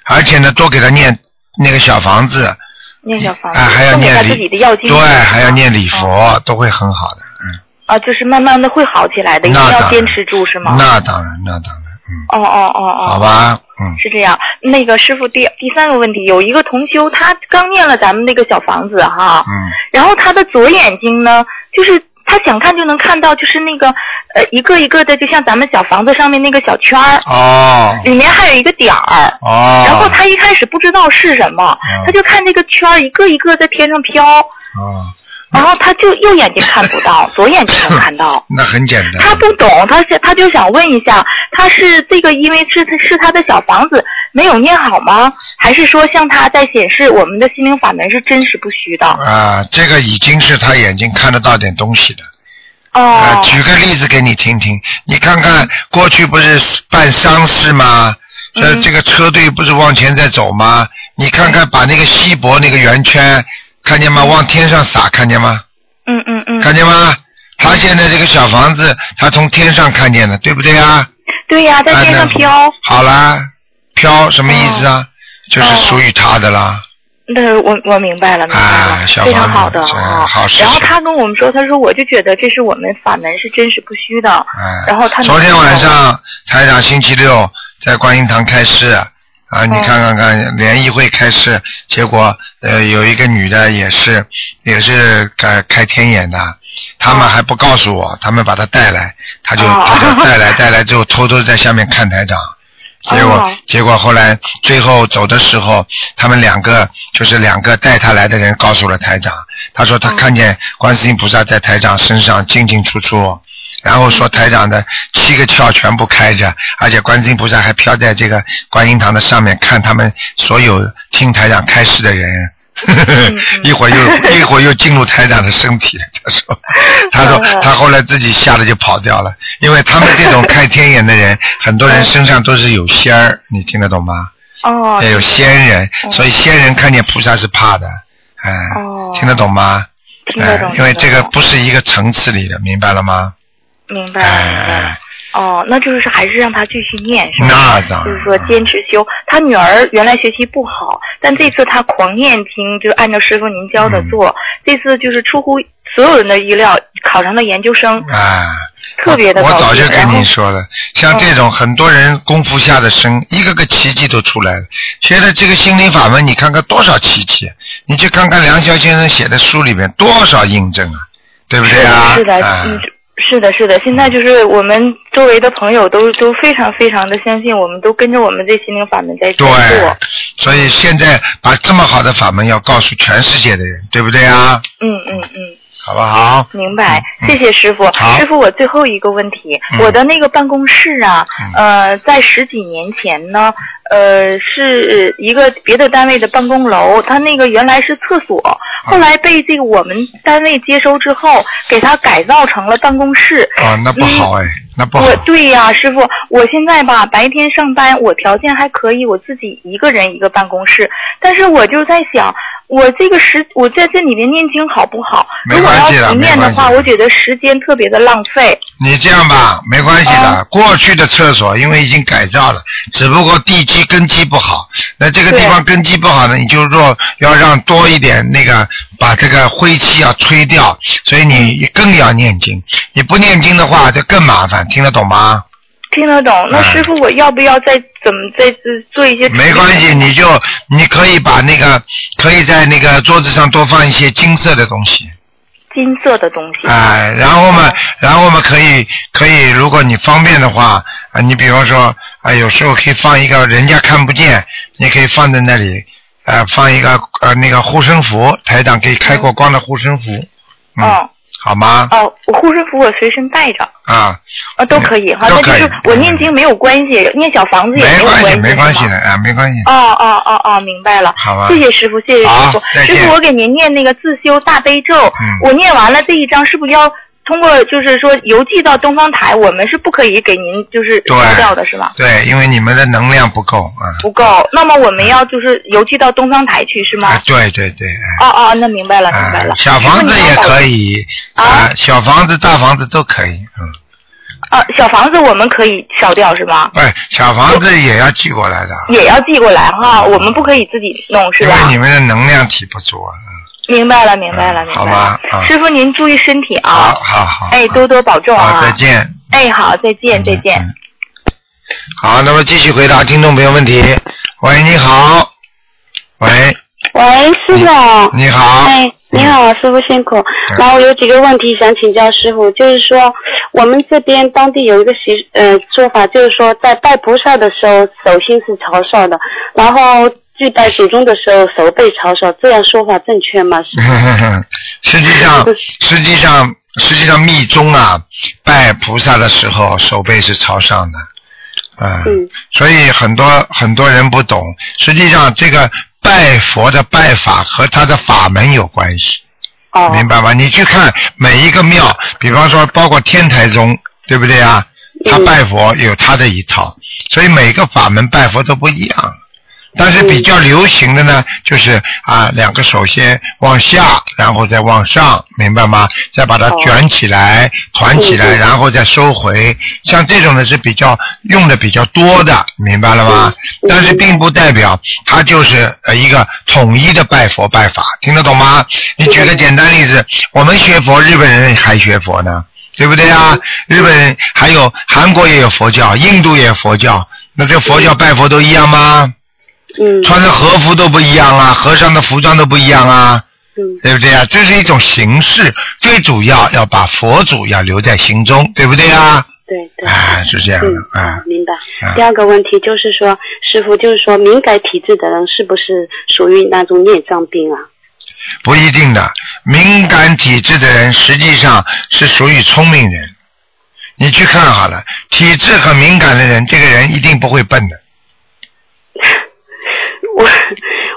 S2: 而且呢，多给他念那个小房子，
S5: 念小房子，
S2: 啊，还要念礼，
S5: 自己的药经
S2: 对，还要念礼佛，都会很好的，嗯，
S5: 啊，就是慢慢的会好起来的，一定要坚持住是吗？
S2: 那当然，那当然，嗯，
S5: 哦哦哦哦，
S2: 好吧，嗯，
S5: 是这样，那个师傅第第三个问题，有一个同修，他刚念了咱们那个小房子哈，
S2: 嗯，
S5: 然后他的左眼睛呢，就是他想看就能看到，就是那个呃一个一个的，就像咱们小房子上面那个小圈儿，
S2: 哦，
S5: 里面还有一个点儿。
S2: 哦，
S5: 然后他一开始不知道是什么，
S2: 嗯
S5: 他就看那个圈儿一个一个在天上飘，
S2: 哦，
S5: 然后他就右眼睛看不到，<laughs> 左眼睛能看到。<laughs>
S2: 那很简单，
S5: 他不懂，他是他就想问一下，他是这个因为是他是他的小房子没有念好吗？还是说像他在显示我们的心灵法门是真实不虚的？
S2: 啊，这个已经是他眼睛看得到点东西的。啊，
S5: 哦，
S2: 举个例子给你听听，你看看过去不是办丧事吗？这、
S5: 嗯
S2: 这个车队不是往前在走吗？你看看把那个锡箔那个圆圈，看见吗？往天上撒，看见吗？
S5: 嗯嗯嗯，
S2: 看见吗？他现在这个小房子，他从天上看见的，对不对啊？
S5: 对呀、在天上飘。
S2: 啊好啦，飘什么意思啊？就是
S5: 哦
S2: 属于他的啦。
S5: 那我我明白了，明白了，
S2: 啊小
S5: 非常好的
S2: 好事
S5: 然后他跟我们说，他说我就觉得这是我们法门是真实不虚的。
S2: 哎，
S5: 然后他
S2: 昨天晚上台长星期六在观音堂开示啊，你看看看联谊会开示，结果呃有一个女的也是也是开开天眼的，他们还不告诉我，他们把她带来，他就
S5: 哦
S2: 他就带来带来之后偷偷在下面看台长。结果、
S5: 哦。
S2: 结果后来最后走的时候，他们两个就是两个带他来的人告诉了台长，他说他
S5: 哦。
S2: 看见观世音菩萨在台长身上进进出出，然后说台长的七个窍全部开着，而且观世音菩萨还飘在这个观音堂的上面看他们所有听台长开示的人。
S5: 嗯 <laughs>
S2: 一会儿又一会儿又进入台长的身体了，<laughs> 他说，他说
S5: 哦
S2: 他后来自己吓得就跑掉了，因为他们这种开天眼的人，很多人身上都是有仙儿，你听得懂吗？
S5: 哦，
S2: 也有仙人，
S5: 哦
S2: 所以仙人看见菩萨是怕的，哎，
S5: 哦
S2: 听得懂吗？
S5: 听得懂
S2: 哎，因为这个不是一个层次里的，明白了吗？
S5: 明白
S2: 哎。，
S5: 哦，那就是还是让他继续念，是吧？
S2: 那当然
S5: 就是说坚持修。他女儿原来学习不好，但这次他狂念经，就按照师傅您教的
S2: 嗯
S5: 做。这次就是出乎所有人的意料，考上了研究生，
S2: 啊，
S5: 特别的高兴。
S2: 我早就跟
S5: 然后
S2: 你说了，像这种很多人功夫下的深，一个个奇迹都出来了。现在这个心灵法门，你看看多少奇迹，你去看看梁霄先生写的书里面多少印证啊，对不对啊？
S5: 是的，是的，
S2: 哎
S5: 嗯，是的，是的。现在就是我们周围的朋友都都非常非常的相信，我们都跟着我们这心灵法门在做。，
S2: 所以现在把这么好的法门要告诉全世界的人，对不对啊？
S5: 嗯嗯嗯。
S2: 好不好？
S5: 明白，
S2: 嗯
S5: 谢谢师傅。
S2: 好
S5: 师傅，我最后一个问题，
S2: 嗯
S5: 我的那个办公室啊，呃，在十几年前呢，呃，是一个别的单位的办公楼，它那个原来是厕所，后来被这个我们单位接收之后，给它改造成了办公室。
S2: 啊，那不好哎，那不好。
S5: 我对呀、师傅，我现在吧白天上班，我条件还可以，我自己一个人一个办公室，但是我就在想，我这个时我在这里面念经好不好？
S2: 没
S5: 如果
S2: 关系的
S5: 要不念的话，我觉得时间特别的浪费。
S2: 你这样吧，没关系的。
S5: 哦
S2: 过去的厕所因为已经改造了，只不过地基根基不好。那这个地方根基不好呢，你就说要让多一点那个，把这个灰气要吹掉，所以你更要念经。你不念经的话，就更麻烦，听得懂吗？
S5: 听得懂？那
S2: 哎
S5: 师傅，我要不要再怎么再做一些？
S2: 没关系，你就你可以把那个可以在那个桌子上多放一些金色的东西。
S5: 金色的东西。
S2: 哎，然后嘛，然后嘛，可以可以，如果你方便的话，啊，你比方说啊，有时候可以放一个人家看不见，你可以放在那里，啊，放一个呃那个护身符，台长给开过光的护身符，嗯，
S5: 哦，
S2: 好吗？
S6: 哦，我护身符我随身带着，
S2: 啊，
S6: 啊，都可以哈。
S2: 都可以
S6: 那就是我念经没有关系，念小房子也没有
S2: 没关系，
S6: 系，
S2: 没关系的啊，没关系。
S6: 哦哦哦哦，明白了。
S2: 好吧
S6: 谢谢师傅，谢谢师傅
S2: 好。再见
S6: 师傅，我给您念那个自修大悲咒，
S2: 嗯
S6: 我念完了这一章，是不是要通过就是说邮寄到东方台？我们是不可以给您就是
S2: 对
S6: 烧掉的，是吧？
S2: 对，因为你们的能量不够啊。
S6: 不够，那么我们要就是邮寄到东方台去，是吗？
S2: 啊，对对对，哎
S6: 哦哦，那明白了，明白了。
S2: 啊小房子也可
S6: 以。
S2: 以
S6: 啊
S2: 小房子、大房子都可以，嗯，
S6: 啊，小房子我们可以烧掉是吗？
S2: 哎，小房子也要寄过来的，
S6: 也要寄过来哈，我们不可以自己弄是吧
S2: 因为？你们的能量体不足啊。
S6: 明白了，明白了，
S2: 嗯好
S6: 明白
S2: 吧啊。
S6: 了师傅您注意身体啊！
S2: 好好好。
S6: 哎，多多保重
S2: 好，
S6: 啊！
S2: 再。见。
S6: 哎，好，再见，再见。
S2: 嗯好，那么继续回答听众朋友问题。喂，你好。喂，
S7: 喂，师傅。
S2: 你好。
S7: 哎，你好，师傅辛苦。然后有几个问题想请教师傅，就是说我们这边当地有一个习呃说法，就是说在拜菩萨的时候手心是朝上的，然后祭拜祖宗的时候手背朝上，这样说法正确吗？<laughs>
S2: 实际上，<laughs> 实际上，实际上密宗啊，拜菩萨的时候手背是朝上的，啊、
S7: 嗯
S2: 所以很多很多人不懂。实际上，这个拜佛的拜法和他的法门有关系，
S7: 哦，
S2: 明白吗？你去看每一个庙，比方说包括天台宗，对不对啊？他
S7: 嗯
S2: 拜佛有他的一套，所以每个法门拜佛都不一样。但是比较流行的呢，就是啊，两个手先往下，然后再往上，明白吗？再把它
S7: 哦
S2: 卷起来、团起来，然后再收回。像这种呢是比较用的比较多的，明白了吗？
S7: 嗯
S2: 但是并不代表它就是呃一个统一的拜佛拜法，听得懂吗？你举个简单例子，我们学佛，日本人还学佛呢。对不对啊？日本人还有韩国也有佛教，印度也有佛教，那这佛教拜佛都一样吗？
S7: 嗯
S2: 穿的和服都不一样啊，和尚的服装都不一样啊，
S7: 嗯
S2: 对不对啊？这是一种形式，最主要要把佛祖要留在心中，对不对啊？
S7: 对对。
S2: 啊，是这样
S7: 嗯
S2: 的，啊，
S7: 明白
S2: 啊。
S7: 第二个问题就是说，师傅就是说，敏感体质的人是不是属于那种孽障病啊？
S2: 不一定的。敏感体质的人实际上是属于聪明人，你去看好了，体质很敏感的人，这个人一定不会笨的。
S7: 我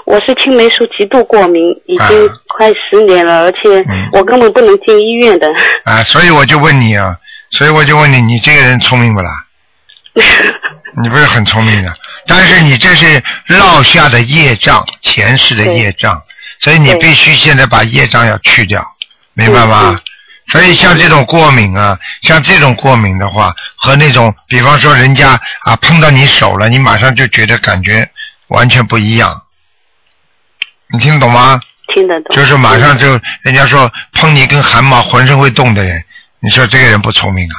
S7: <laughs> 我是青霉素极度过敏，已经
S2: 啊
S7: 快十年了，而且
S2: 嗯
S7: 我根本不能进医院的。
S2: 啊，所以我就问你啊，所以我就问你，你这个人聪明不啦？<laughs> 你不是很聪明的，但是你这是落下的业障，前世的业障，所以你必须现在把业障要去掉，明白吗？所以像这种过敏啊，像这种过敏的话，和那种比方说人家啊碰到你手了，你马上就觉得感觉完全不一样，你听得懂吗？
S7: 听得懂。
S2: 就是马上就人家说碰你一根汗毛，浑身会动的人，你说这个人不聪明啊，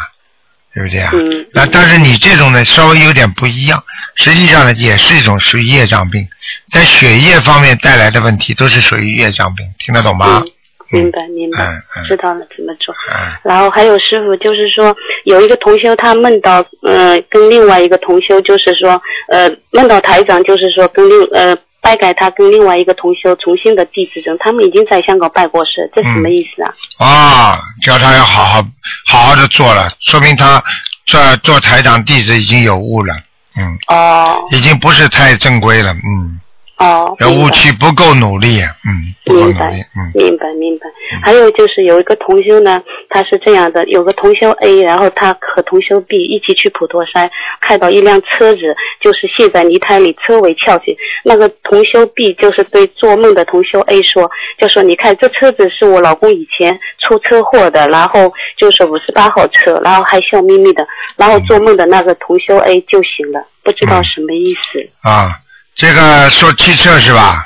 S2: 对不对啊？
S7: 嗯
S2: 那但是你这种呢，稍微有点不一样，实际上呢，也是一种属于业障病，在血液方面带来的问题都是属于业障病，听得懂吗？
S7: 嗯，明白明白，知道了怎么做。
S2: 嗯。
S7: 然后还有师傅，就是说有一个同修，他梦到呃跟另外一个同修，就是说呃梦到台长，就是说跟另呃拜改他跟另外一个同修重新的弟子证，他们已经在香港拜过师，这什么意思啊？
S2: 啊，叫他要好好好好的做了，说明他做做台长弟子已经有悟了，嗯，
S7: 哦。
S2: 已经不是太正规了，嗯，
S7: 哦，
S2: 要悟
S7: 明白
S2: 气不够努力，嗯，不够
S7: 明白
S2: 努力，嗯。
S7: 明白明白。还有就是有一个同修呢，他是这样的，有个同修 A，然后他和同修 B 一起去普陀山，看到一辆车子就是陷在泥潭里，车尾翘起。那个同修 B 就是对做梦的同修 A 说，就说你看这车子是我老公以前出车祸的，然后就是五十八号车，然后还笑眯眯的，然后做梦的那个同修 A 就醒了，不知道什么意思。
S2: 啊，这个说汽车是吧？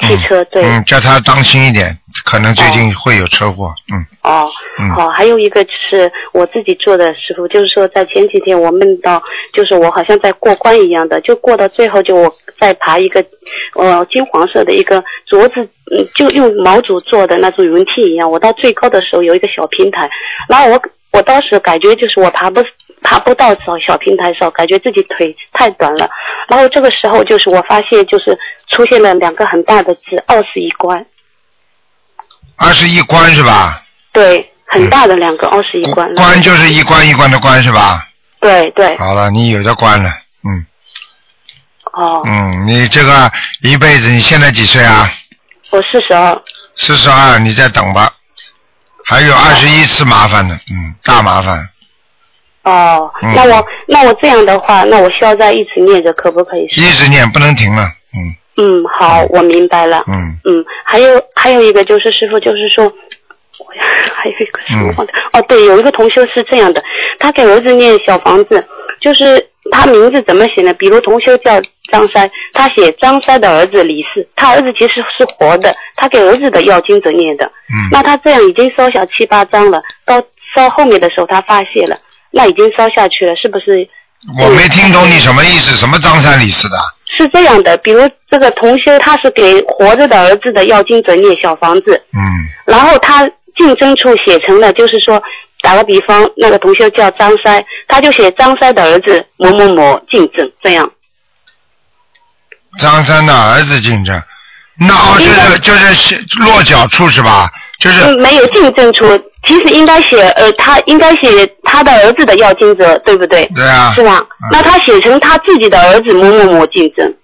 S7: 汽车对。
S2: 嗯，叫他当心一点，可能最近会有车祸。嗯
S7: 哦，
S2: 嗯
S7: 好，还有一个就是我自己做的师傅，就是说在前几天我梦到，就是我好像在过关一样的，就过到最后就我在爬一个，呃，金黄色的一个镯子，嗯，就用毛竹做的那种云梯一样。我到最高的时候有一个小平台，然后我我当时感觉就是我爬不爬不到小小平台上，感觉自己腿太短了。然后这个时候就是我发现就是出现了两个很大的字“二十一关”。
S2: 二十一关是吧？
S7: 对，很大的两个二十一关。
S2: 关就是一关一关的关是吧？
S7: 对对。
S2: 好了，你有的关了，嗯。
S7: 哦。
S2: 嗯，你这个一辈子，你现在几岁啊？
S7: 我四十二。
S2: 四十二，你再等吧，还有二十一次麻烦呢，嗯，大麻烦。
S7: 哦，那我那我这样的话，那我需要再一直念着，可不可以？
S2: 一直念，不能停了，嗯。
S7: 嗯，好，我明白了。
S2: 嗯。
S7: 嗯，还有还有一个就是师傅，就是说，我 <laughs> 还有一个什么忘掉？哦，对，有一个同修是这样的，他给儿子念小房子，就是他名字怎么写呢？比如同修叫张三，他写张三的儿子李四，他儿子其实是活的，他给儿子的要经者念的。
S2: 嗯。
S7: 那他这样已经烧小七八张了，到烧后面的时候他发泄了，那已经烧下去了，是不是？
S2: 我没听懂你什么意思，什么张三李四的？
S7: 是这样的，比如这个同修他是给活着的儿子的要经整理小房子，
S2: 嗯，
S7: 然后他竞争处写成了，就是说打个比方，那个同修叫张三，他就写张三的儿子某某某竞争这样。
S2: 张三的儿子竞争，那哦就是就是落脚处是吧？就是
S7: 嗯，没有竞争处，其实应该写呃，他应该写他的儿子的要金者，对不对？
S2: 对啊。
S7: 是吧？那他写成他自己的儿子某某某竞争。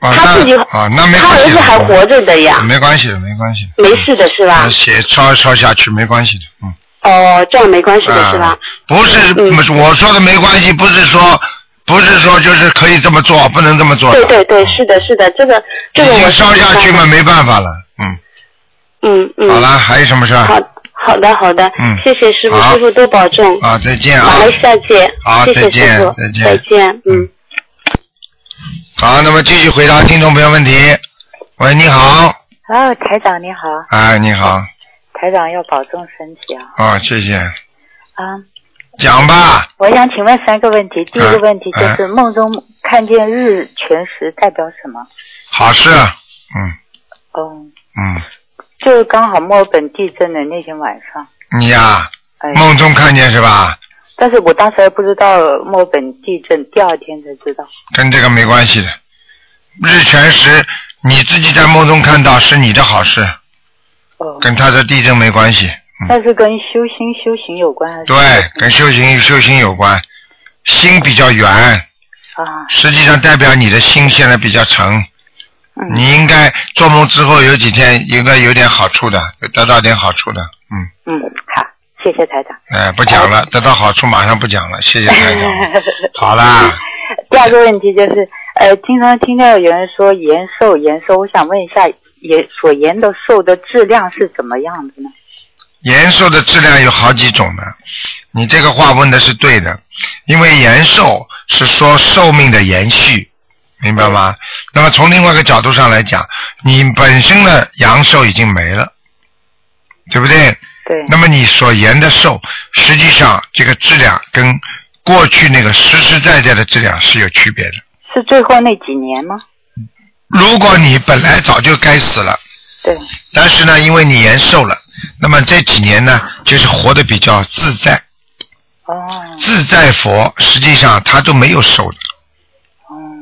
S2: 啊
S7: 他自己
S2: 那啊那没
S7: 他儿子还活着的呀，
S2: 没关系的，没关系的。
S7: 没事的是吧？
S2: 写抄抄下去没关系的，嗯。
S7: 哦，这样没关系的是吧？
S2: 啊不是，不我说的没关系，不是说不是说就是可以这么做，不能这么做。
S7: 对对对，是的，是的，这个这个我
S2: 烧下去嘛，没办法了，嗯。
S7: 嗯嗯。
S2: 好了，还有什么事儿？
S7: 好好的好的，
S2: 嗯
S7: 谢谢师傅，师傅多保重。
S2: 啊，再见啊。
S7: 马来西亚见。
S2: 好
S7: 谢谢
S2: 再见，再见
S7: 再见，嗯。
S2: 好，那么继续回答听众朋友问题。喂，你好，
S8: 哦，台长你好，
S2: 哎，你好，
S8: 台长要保重身体啊。
S2: 啊，谢谢，
S8: 啊，
S2: 讲吧。
S8: 我想请问三个问题。第一个问题就
S2: 哎
S8: 是梦中看见日全食代表什么？
S2: 好事，嗯
S8: 哦，
S2: 嗯，
S8: 就是刚好墨尔本地震的那天晚上，
S2: 你呀、
S8: 哎，
S2: 梦中看见是吧？
S8: 但是我当时还不知道墨尔本地震，第二天才知道。
S2: 跟这个没关系的。日全食，你自己在梦中看到是你的好事，
S8: 哦，
S2: 跟他的地震没关系。
S8: 那是跟修心修行有关还是？
S2: 对，跟修行修行有关，心比较圆，
S8: 啊，
S2: 实际上代表你的心现在比较沉。
S8: 嗯
S2: 你应该做梦之后有几天应该有点好处的，得到点好处的。嗯，
S8: 嗯，好，谢谢台长。
S2: 哎，不讲了，得到好处马上不讲了，谢谢台长。<laughs> 好啦，
S8: 第二个问题就是，呃，经常听到有人说延寿延寿，我想问一下，延所延的寿的质量是怎么样的呢？
S2: 延寿的质量有好几种呢。你这个话问的是对的，因为延寿是说寿命的延续，明白吗？那么从另外一个角度上来讲，你本身的阳寿已经没了，对不对？
S8: 对。
S2: 那么你所延的寿，实际上这个质量跟过去那个实实在在的质量是有区别的。
S8: 是最后那几年吗？
S2: 如果你本来早就该死了，
S8: 对，
S2: 但是呢，因为你延寿了，那么这几年呢，就是活得比较自在。
S8: 哦。
S2: 自在佛实际上他都没有寿的。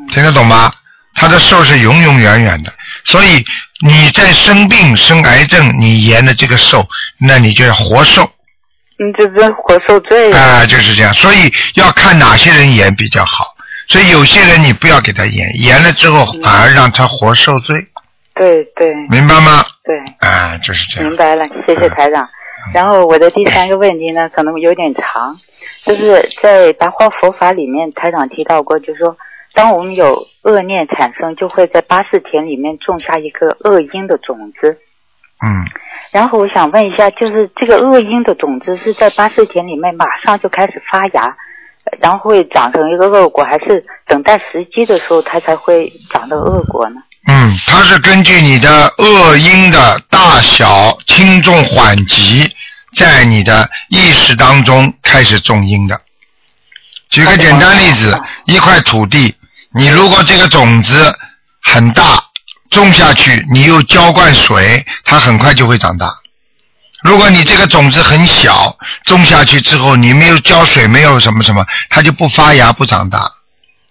S8: 哦。
S2: 听得懂吗？他的寿是永永远远的，所以你在生病、生癌症，你延的这个寿，那你就要活寿。
S8: 你，这真活受罪了。
S2: 啊、就是这样。所以要看哪些人延比较好。所以有些人你不要给他延，延了之后反而让他活受罪，
S8: 对对
S2: 明白吗？
S8: 对，
S2: 啊，就是这样。
S8: 明白了，谢谢台长。然后我的第三个问题呢，可能有点长，就是在白话佛法里面，台长提到过，就是说，当我们有恶念产生，就会在八识田里面种下一个恶因的种子。
S2: 嗯，
S8: 然后我想问一下，就是这个恶因的种子是在八识田里面马上就开始发芽，呃然后会长成一个恶果，还是等待时机的时候它才会长的恶果呢？
S2: 嗯，它是根据你的恶因的大小、轻重缓急，在你的意识当中开始种因的。举个简单例子，一块土地，你如果这个种子很大，种下去，你又浇灌水，它很快就会长大。如果你这个种子很小，种下去之后你没有浇水，没有什么什么，它就不发芽不长大。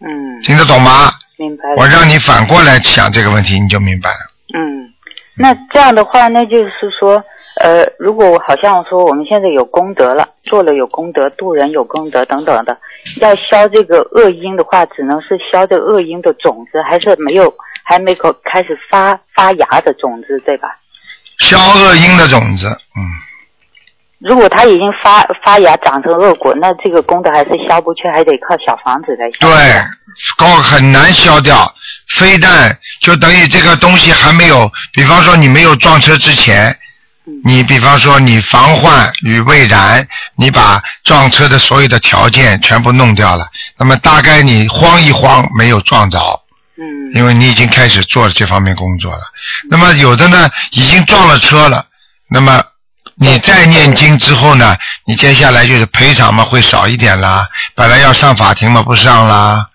S8: 嗯，
S2: 听得懂吗？
S8: 明白了。
S2: 我让你反过来想这个问题，你就明白了。
S8: 嗯，那这样的话，那就是说，呃，如果我好像说我们现在有功德了，做了有功德，度人有功德等等的，要消这个恶因的话，只能是消这恶因的种子，还是没有还没有开始发发芽的种子，对吧？
S2: 消恶因的种子，嗯，
S8: 如果它已经发发芽长成恶果，那这个功德还是消不去，还得靠小房子来消。
S2: 对，高很难消掉。非但就等于这个东西还没有，比方说你没有撞车之前，你比方说你防患于未然，你把撞车的所有的条件全部弄掉了，那么大概你慌一慌没有撞着，
S8: 嗯，
S2: 因为你已经开始做这方面工作了。那么有的呢已经撞了车了，那么你再念经之后呢，你接下来就是赔偿嘛会少一点啦，本来要上法庭嘛不上啦。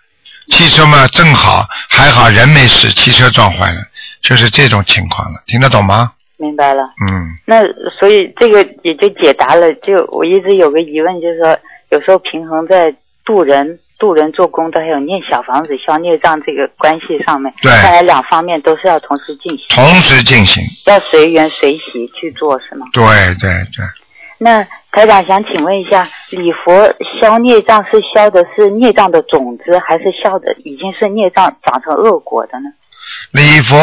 S2: 汽车嘛，正好还好人没事，汽车撞坏了，就是这种情况了，听得懂吗？
S8: 明白了。
S2: 嗯，
S8: 那所以这个也就解答了。就我一直有个疑问，就是说有时候平衡在渡人、渡人做功德，还有念小房子消孽障这个关系上面，
S2: 对
S8: 看来两方面都是要同时进行，
S2: 同时进行，
S8: 要随缘随喜去做，是吗？
S2: 对对对，
S8: 那台长想请问一下，礼佛消孽障是消的是孽障的种子，还是消的已经是孽障长成恶果的呢？
S2: 礼佛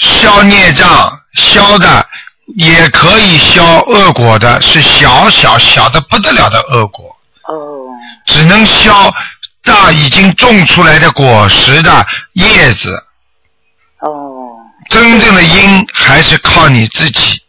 S2: 消孽障，消的也可以消恶果的，是小小小的不得了的恶果，
S8: 哦，
S2: 只能消大已经种出来的果实的叶子，
S8: 哦，
S2: 真正的因还是靠你自己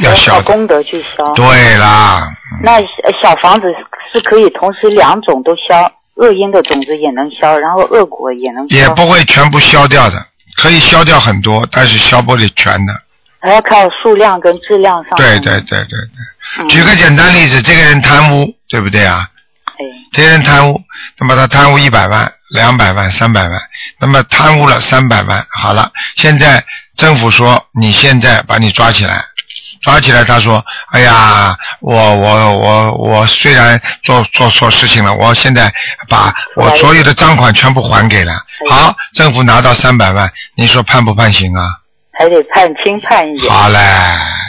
S2: 要消
S8: 功德去消。
S2: 对啦，
S8: 那呃小房子是可以同时两种都消，恶因的种子也能消，然后恶果也能消，
S2: 也不会全部消掉的，可以消掉很多，但是消不了全的。
S8: 还要靠数量跟质量上。
S2: 对对对对对。
S8: 嗯
S2: 举个简单例子，这个人贪污，对不对啊？
S8: 哎，
S2: 这个人贪污，那么他贪污一百万、两百万、三百万，那么贪污了三百万，好了，现在政府说你现在把你抓起来，抓起来，他说，哎呀，我我我我虽然做做错事情了，我现在把我所有的赃款全部还给了，好，政府拿到三百万，你说判不判刑啊？
S8: 还得判轻判一点。
S2: 好嘞，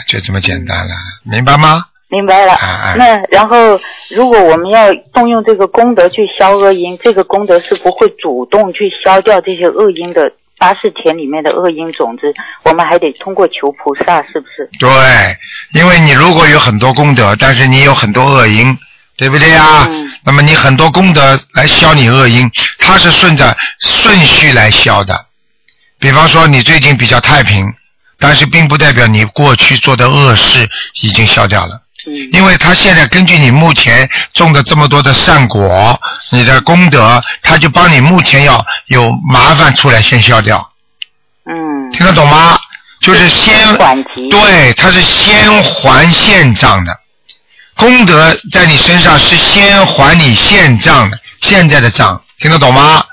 S2: 就这么简单了，明白吗？
S8: 明白了。
S2: 哎
S8: 那然后，如果我们要动用这个功德去消恶因，这个功德是不会主动去消掉这些恶因的八世田里面的恶因种子，我们还得通过求菩萨，是不是？
S2: 对，因为你如果有很多功德，但是你有很多恶因，对不对呀？
S8: 嗯
S2: 那么你很多功德来消你恶因，它是顺着顺序来消的。比方说你最近比较太平，但是并不代表你过去做的恶事已经消掉了。
S8: 嗯
S2: 因为他现在根据你目前种的这么多的善果，你的功德，他就帮你目前要有麻烦出来先消掉，
S8: 嗯，
S2: 听得懂吗？就是先。对，他是先还现账的，功德在你身上是先还你现账的，现在的账，听得懂吗？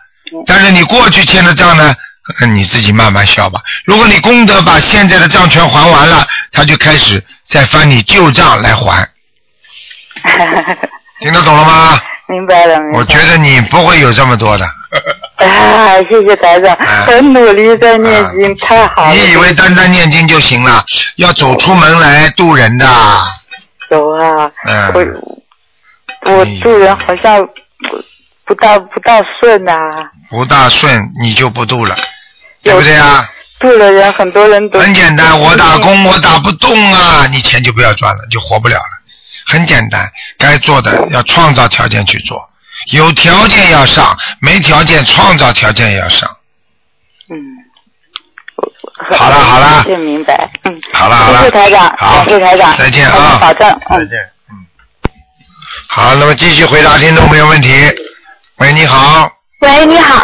S2: 但是你过去欠的账呢，呃你自己慢慢消吧。如果你功德把现在的账全还完了，他就开始再翻你旧账来还，<laughs> 听得懂了吗？
S8: 明白了，明白了。
S2: 我觉得你不会有这么多的，<laughs>
S8: 啊，谢谢台长，
S2: 啊
S8: 很努力在念经，太好了。
S2: 你以为单单念经就行了？要走出门来渡人的，
S8: 有啊，
S2: 嗯
S8: 我我助人好像不不大不大顺啊，
S2: 不大顺你就不渡了，对不对啊？
S8: 助了人很多人都
S2: 很简单，我打工我打不动啊，你钱就不要赚了，就活不了了。很简单，该做的要创造条件去做，有条件要上，没条件创造条件也要上。
S8: 嗯。
S2: 好了好了
S8: 这明白，嗯，
S2: 好了好了，
S8: 谢谢台长，
S2: 好，
S8: 感谢台长，
S2: 再见啊，
S8: 保证，嗯
S2: 再见，嗯。好，那么继续回答听众朋友问题。喂，你好，
S9: 喂，你好。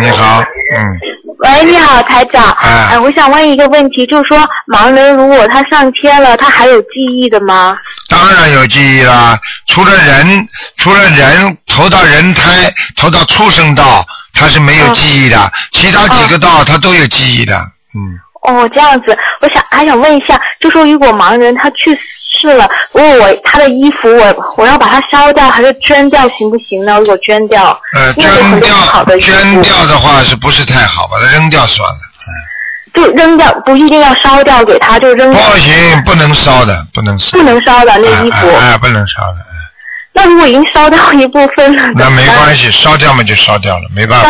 S2: 你好，嗯，
S9: 喂，你好，台长。
S2: 哎
S9: 呃我想问一个问题，就是说，盲人如果他上天了，他还有记忆的吗？
S2: 当然有记忆啦。除了人，除了人投到人胎，投到畜生道，他是没有记忆的。其他几个道他都有记忆的。嗯，
S9: 哦，这样子，我想还想问一下，就说如果盲人他去世了，如果我他的衣服我我要把它烧掉，还是捐掉行不行呢？如果捐掉，
S2: 呃，捐
S9: 掉好的
S2: 捐掉的话是不是太好？把它扔掉算了。
S9: 就扔掉，不一定要烧掉给他，就扔掉。
S2: 不行，不能烧的，不能烧。
S9: 不能烧的那衣服。
S2: 哎哎，不能烧的。
S9: 那如果已经烧掉一部分了，
S2: 那没关系，烧掉嘛就烧掉了，没办法。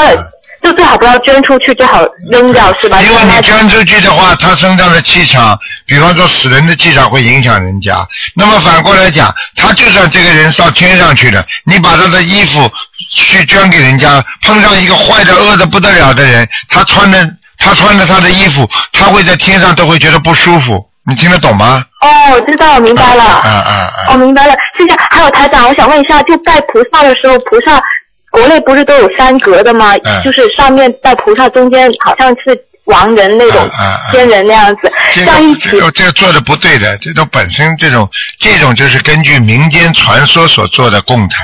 S9: 就最好不要捐出去，最好扔掉，是吧？
S2: 因为你捐出去的话，他身上的气场，比方说死人的气场会影响人家。那么反过来讲，他就算这个人到天上去了，你把他的衣服去捐给人家，碰上一个坏的、恶的不得了的人，他穿的他穿着他的衣服，他会在天上都会觉得不舒服。你听得懂吗？
S9: 哦，我知道，我明白了。
S2: 嗯嗯嗯。
S9: 我明白了。谢谢还有台长，我想问一下，就拜菩萨的时候，菩萨。国内不是都有三格的吗？就是上面带菩萨中间好像是亡人那种仙人那样子，这样一起。
S2: 这个做的不对的，这种本身这种这种就是根据民间传说所做的供台。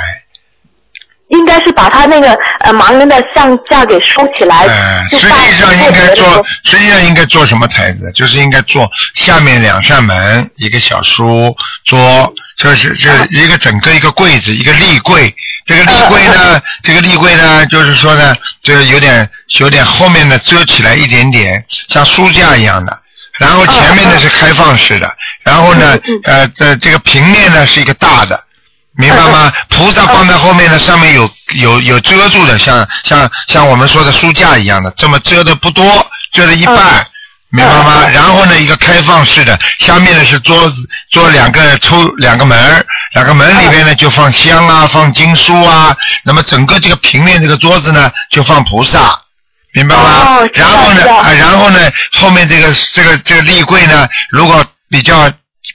S9: 应该是把他那个呃盲人的像架给收起来，
S2: 实际上应该做，实际上应该做什么台子？就是应该做下面两扇门，一个小书桌，就是这一个整个一个柜子，一个立柜。这个立柜呢，<laughs> 这个立柜呢，就是说呢，就是有点有点后面呢遮起来一点点，像书架一样的。然后前面呢是开放式的，然后呢呃这这个平面呢是一个大的。明白吗？菩萨放在后面的上面有有有遮住的，像像像我们说的书架一样的，这么遮的不多，遮了一半，明白吗？然后呢，一个开放式的，下面呢是桌子，做两个抽两个门，两个门里面呢就放香啊，放经书啊，那么整个这个平面这个桌子呢就放菩萨，明白吗？然后呢啊，然后呢后面这个这个这个立柜呢，如果比较。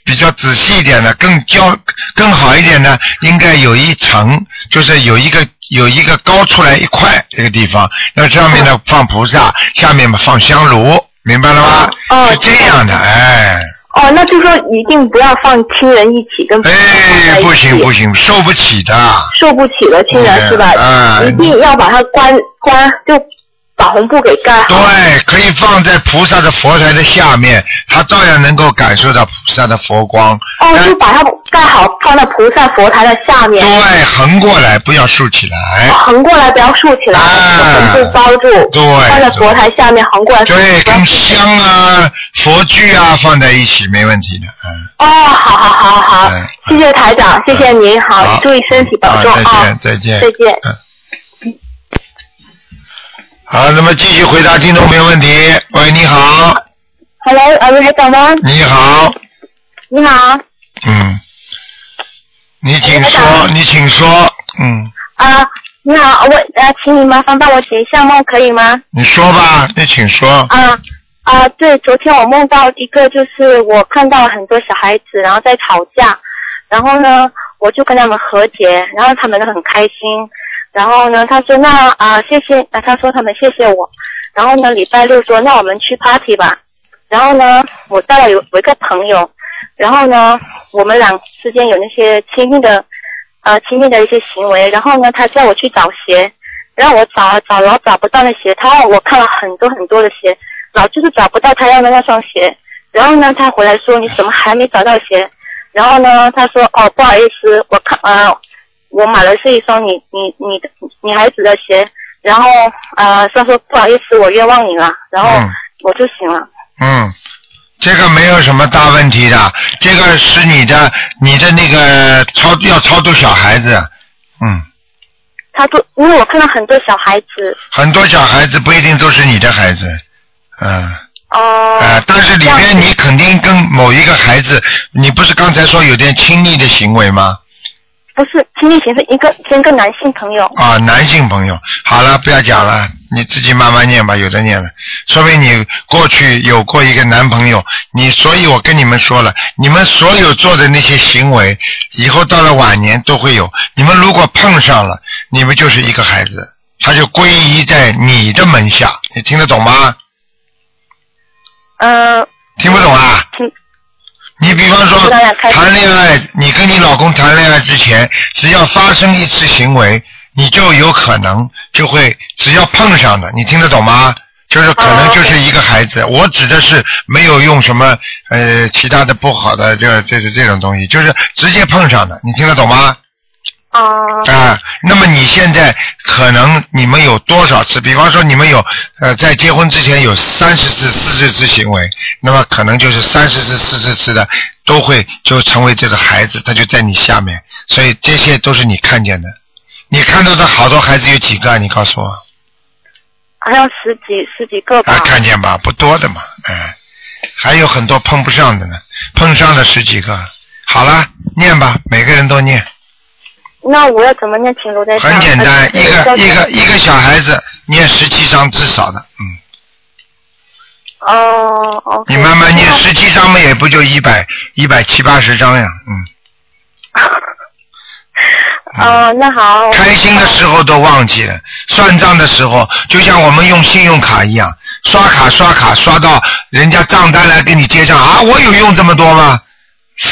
S2: 比较仔细一点的，更较更好一点的，应该有一层，就是有一个有一个高出来一块这个地方，那上面呢放菩萨，下面嘛放香炉，明白了吗？
S9: 哦，
S2: 是这样的，哎。
S9: 哦，那就说一定不要放亲人一起跟。
S2: 哎，不行不行，受不起的。
S9: 受不起的亲人是吧？嗯。一定要把它关关就。把红布给盖好。
S2: 对，可以放在菩萨的佛台的下面，他照样能够感受到菩萨的佛光。
S9: 哦，就把它盖好，放在菩萨佛台的下面。
S2: 对，横过来，不要竖起来。
S9: 横过来，不要竖起来，红布包住。
S2: 对。
S9: 放在佛台下面，横过来。
S2: 对，跟香啊、佛具啊放在一起，没问题的，嗯。
S9: 哦，好好好好，谢谢台长，谢谢您，好，注意身体，保重
S2: 啊，再见，
S9: 再见。
S2: 好，那么继续回答听众朋友问题。喂，你好。
S9: Hello，呃，台长吗？
S2: 你好。
S9: 你好。
S2: 嗯。你请说，你请说，嗯。
S9: 啊，你好，我呃，请你麻烦帮我解一下梦，可以吗？
S2: 你说吧，你请说。
S9: 啊啊，对，昨天我梦到一个，就是我看到很多小孩子，然后在吵架，然后呢，我就跟他们和解，然后他们都很开心。然后呢，他说那啊谢谢，他说他们谢谢我。然后呢，礼拜六说那我们去 party 吧。然后呢，我带了有我一个朋友。然后呢，我们俩之间有那些亲密的呃亲密的一些行为。然后呢，他叫我去找鞋，然后我找啊找老找不到那鞋，他让我看了很多很多的鞋，老就是找不到他要的那双鞋。然后呢，他回来说你怎么还没找到鞋？然后呢，他说哦不好意思，我看啊。我买的是一双你你你的女孩子的鞋，然后呃，他说不好意思，我冤枉你了，然后我就醒了。
S2: 嗯，这个没有什么大问题的，这个是你的你的那个超要超度小孩子，嗯。
S9: 超度，因为我看到很多小孩子。
S2: 很多小孩子不一定都是你的孩子，嗯。
S9: 哦。
S2: 呃，但是里面你肯定跟某一个孩子，你不是刚才说有点亲密的行为吗？
S9: 不是亲密型是一个跟个男性朋友
S2: 啊，男性朋友，好了，不要讲了，你自己慢慢念吧，有的念了，说明你过去有过一个男朋友，你所以我跟你们说了，你们所有做的那些行为，以后到了晚年都会有，你们如果碰上了，你们就是一个孩子，他就归依在你的门下，你听得懂吗？
S9: 嗯。
S2: 听不懂啊？
S9: 听。
S2: 你比方说谈恋爱，你跟你老公谈恋爱之前，只要发生一次行为，你就有可能就会只要碰上的，你听得懂吗？就是可能就是一个孩子。我指的是没有用什么呃其他的不好的这这这这种东西，就是直接碰上的，你听得懂吗？
S9: 哦。
S2: 啊，那么你现在可能你们有多少次？比方说你们有呃在结婚之前有三十次、四十次行为，那么可能就是三十次、四十次的都会就成为这个孩子，他就在你下面，所以这些都是你看见的。你看到的好多孩子有几个啊？你告诉我。
S9: 还有十几十几个吧。
S2: 啊，看见吧，不多的嘛，哎，还有很多碰不上的呢，碰上了十几个。好了，念吧，每个人都念。
S9: 那我要怎么念？请卢台长。
S2: 很简单，
S9: 呃
S2: 一个一个一个小孩子念十七章至少的，嗯，
S9: 哦哦。
S2: 你慢慢念，十七章嘛也不就一百一百七八十章呀，嗯。<laughs>
S9: 哦，那好。
S2: 开心的时候都忘记了，算账的时候就像我们用信用卡一样，刷卡刷卡刷到人家账单来给你结账啊，我有用这么多吗？<laughs>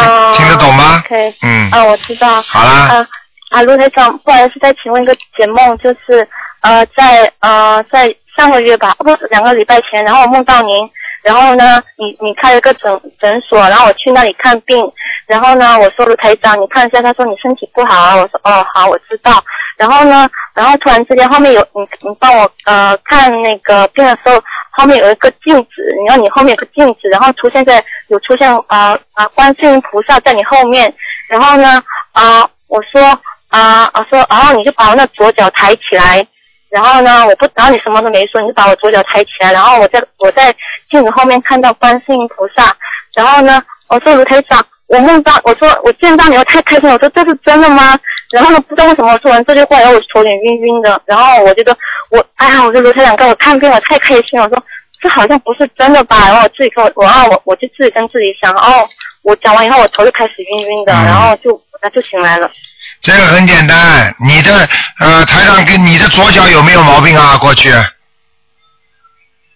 S9: 哦。
S2: 听得懂吗
S9: 可以。
S2: 嗯
S9: 啊，我知道。
S2: 好啦
S9: 啊啊，卢台长，不好意思，再请问一个解梦，就是呃，在呃在上个月吧，不是两个礼拜前，然后我梦到您，然后呢，你你开了个诊诊所，然后我去那里看病，然后呢，我说卢台长，你看一下，他说你身体不好啊，我说哦好，我知道，然后呢，然后突然之间后面有你你帮我呃看那个病的时候，后面有一个镜子，然后你后面有个镜子，然后出现在有出现啊啊观世音菩萨在你后面，然后呢啊、我说啊我说然后你就把我那左脚抬起来，然后呢我不然后你什么都没说，你就把我左脚抬起来，然后我在我在镜子后面看到观世音菩萨，然后呢我说卢台长。我梦到，我说我见到你，我太开心了。我说这是真的吗？然后呢，不知道为什么我说完这句话，然后我头有点晕晕的。然后我觉得我，哎呀，我说卢台长跟我看病，我太开心了。我说这好像不是真的吧？然后我自己跟我，我啊，我我就自己跟自己想，哦，我讲完以后，我头就开始晕晕的，
S2: 嗯
S9: 然后就那就醒来了。
S2: 这个很简单，你的呃台上跟你的左脚有没有毛病啊？过去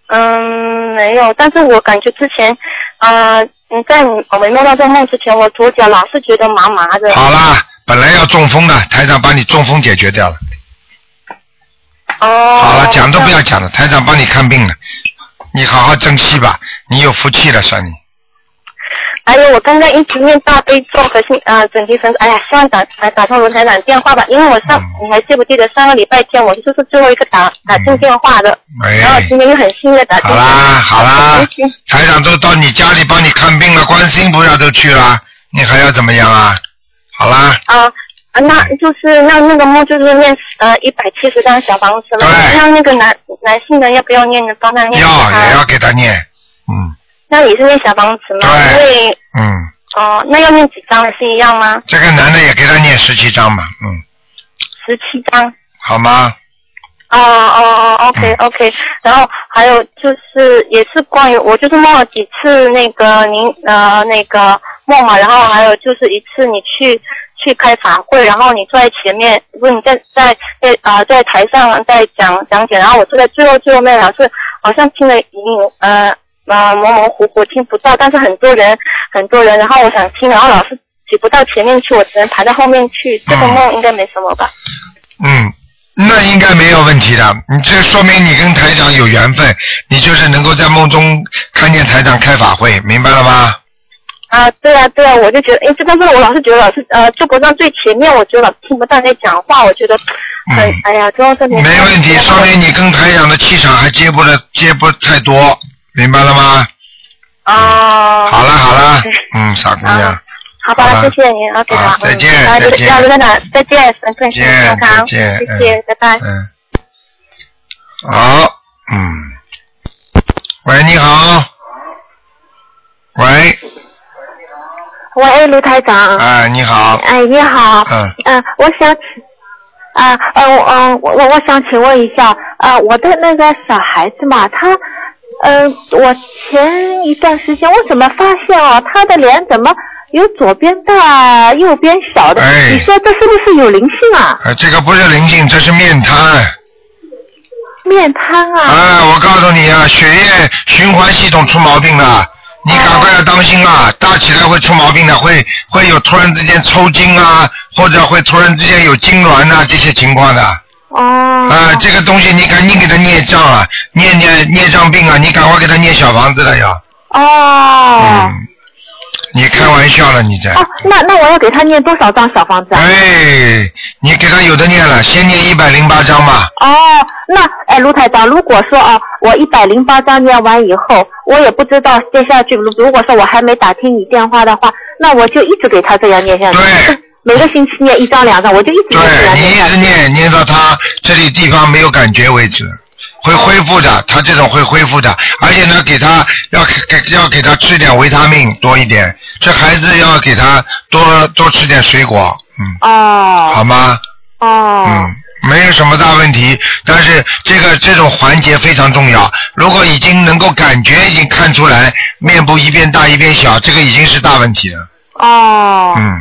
S9: 嗯，没有，但是我感觉之前，呃，你在你我没梦到这个梦之前，我左脚老是觉得麻麻的。
S2: 好啦，本来要中风的，台长帮你中风解决掉了。
S9: 哦。
S2: 好了，讲都不要讲了，台长帮你看病了，你好好珍惜吧，你有福气了，算你。
S9: 还有我刚刚一直念大悲咒，可是呃整体神，哎呀，希望打打打通罗台长电话吧，因为我上、你还记不记得上个礼拜天我就是最后一个打打进电话的，然后
S2: 哎，
S9: 今天又很幸运的打进
S2: 好啦，好啦台长都到你家里帮你看病了，观世音菩萨都去了，你还要怎么样啊？好啦，
S9: 啊。啊，那就是那那个梦就是念呃一百七十张小房子了，那那个男男性的要不要念呢？帮他念
S2: 要也要给他念，嗯
S9: 那你是念小房子吗？因为
S2: 嗯，
S9: 哦、那要念几张是一样吗？
S2: 这个男的也给他念十七章吧，嗯，
S9: 十七张。
S2: 好吗？
S9: 哦哦哦，OK OK，然后还有就是也是关于我就是梦了几次那个您呃那个梦嘛，然后还有就是一次你去去开法会，然后你坐在前面，不是你在在在啊、在台上在讲讲解，然后我坐在最后最后面，老是好像听了隐隐呃呃模模糊糊听不到，但是很多人很多人，然后我想听，然后老是挤不到前面去，我只能排到后面去，这个梦应该没什么吧？
S2: 嗯，那应该没有问题的。你这说明你跟台长有缘分，你就是能够在梦中看见台长开法会，明白了吗？
S9: 啊，对啊，对啊，我就觉得，哎，这但是我老是觉得老是呃坐不上最前面，我觉得老听不到在讲话，我觉得很，哎呀，这种事情。
S2: 嗯没问题，说明你跟台长的气场还接不了，接不太多，明白了吗？
S9: 哦。
S2: 好了好了，嗯，傻姑娘，
S9: 好吧，谢谢您，OK 的，
S2: 好再见
S9: 嗯啊
S2: 再见
S9: 再见，身体
S2: 见
S9: 健康，
S2: 再见
S9: 谢谢，拜拜。
S2: 嗯，好，嗯，喂，你好，喂，
S10: 喂，卢台长。
S2: 哎，你好，
S10: 哎，你好。
S2: 嗯。
S10: 呃，我想请，啊呃我呃我我我想请问一下，呃我的那个小孩子嘛，他，呃我前一段时间我怎么发现啊，他的脸怎么有左边大右边小的？
S2: 哎
S10: 你说这是不是有灵性啊？
S2: 呃，这个不是灵性，这是面瘫。
S10: 面瘫啊？
S2: 哎，我告诉你啊，血液循环系统出毛病了，你赶快要当心啊！大起来会出毛病的，会会有突然之间抽筋啊，或者会突然之间有痉挛呐、这些情况的。
S10: 哦。
S2: 啊，这个东西你赶紧给他念账啊，念念孽障病啊，你赶快给他念小房子了要。
S10: 哦。
S2: 你开玩笑了，你在？
S10: 哦，那那我要给他念多少张小房子啊？
S2: 哎，你给他有的念了，先念一百零八张吧。
S10: 哦，那哎，卢台长，如果说啊，我一百零八张念完以后，我也不知道接下去，如如果说我还没打听你电话的话，那我就一直给他这样念下去。对。每个星期念一张两张，我就一直念
S2: 对你。一直念，念到他这里地方没有感觉为止，会恢复的。他这种会恢复的，而且呢，给他要给要给他吃点维他命多一点。这孩子要给他多多吃点水果，嗯，
S10: 哦。
S2: 好吗？
S10: 哦。
S2: 嗯，没有什么大问题，但是这个这种环节非常重要。如果已经能够感觉已经看出来面部一边大一边小，这个已经是大问题了。
S10: 哦。
S2: 嗯，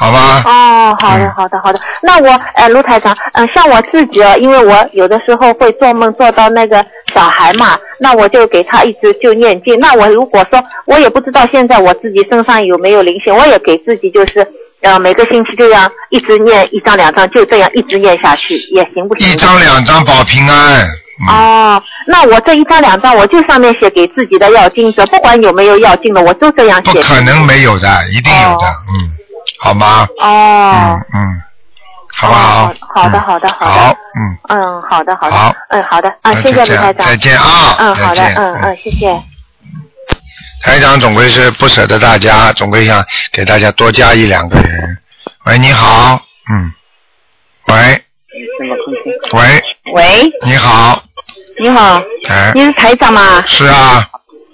S2: 好吧。
S10: 哦，好的，好的，好的。那我，呃，卢台长，嗯、像我自己啊，因为我有的时候会做梦做到那个小孩嘛，那我就给他一直就念经。那我如果说我也不知道现在我自己身上有没有灵性，我也给自己就是，呃，每个星期这样一直念一张两张，就这样一直念下去，也行不行？
S2: 一张两张保平安。
S10: 哦，那我这一张两张，我就上面写给自己的要经者，不管有没有要经的，我都这样写。
S2: 不可能没有的，一定有的，嗯，好吗？
S10: 哦。
S2: 嗯嗯，好不好？
S10: 好的，好的，好的。
S2: 好，嗯，
S10: 嗯，好的，好的。
S2: 好。
S10: 嗯，好的。啊，谢谢
S2: 就这样
S10: 卢台长。
S2: 再见啊
S10: 嗯，好的嗯嗯，谢谢。
S2: 台长总归是不舍得大家，总归想给大家多加一两个人。喂，你好，嗯，喂，喂，
S5: 喂，
S2: 你好，
S5: 你好，
S2: 哎，
S5: 你是台长吗？
S2: 是啊，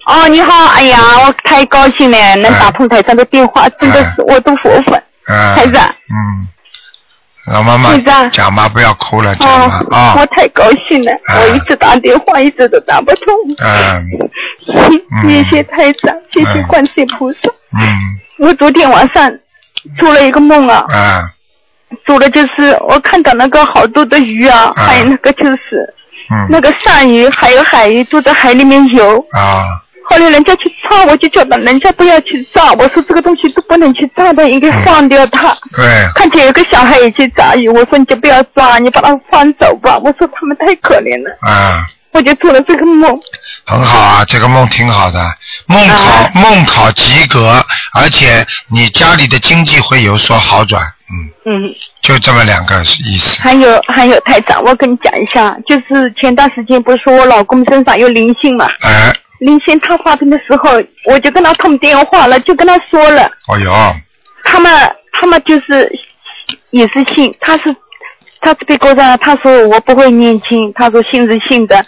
S5: 哦，你好，哎呀，我太高兴了，能打通台上的电话，真的是我都佛粉。
S2: 嗯，
S5: 台长，
S2: 嗯，老妈妈讲吧，不要哭了，讲
S5: 哦
S2: 吧，啊，
S5: 我太高兴了，我一直打电话一直都打不通。
S2: 嗯 <laughs>
S5: 谢谢台长，谢谢观世音菩萨。
S2: 嗯。
S5: 我昨天晚上做了一个梦啊，
S2: 啊
S5: 做的就是我看到那个好多的鱼啊，还有那个就是
S2: 嗯。
S5: 那个鳝鱼，还有海鱼都在海里面游。
S2: 啊
S5: 后来人家去抓，我就叫他人家不要去抓，我说这个东西都不能去抓的，应该放掉它。
S2: 对，
S5: 看见有个小孩也去抓鱼，我说你就不要抓，你把它放走吧。我说他们太可怜了，
S2: 啊，
S5: 我就做了这个梦。
S2: 很好啊，这个梦挺好的，梦考、
S5: 啊。
S2: 梦考及格，而且你家里的经济会有所好转，嗯，
S5: 嗯，
S2: 就这么两个意思。
S5: 还有还有台长，我跟你讲一下，就是前段时间不是说我老公身上有灵性嘛，
S2: 哎，
S5: 灵性他发病的时候，我就跟他通电话了，就跟他说了，
S2: 哦哟，
S5: 他们他们就是也是信，他是他这边勾上，他说我不会念经，他说信是信的。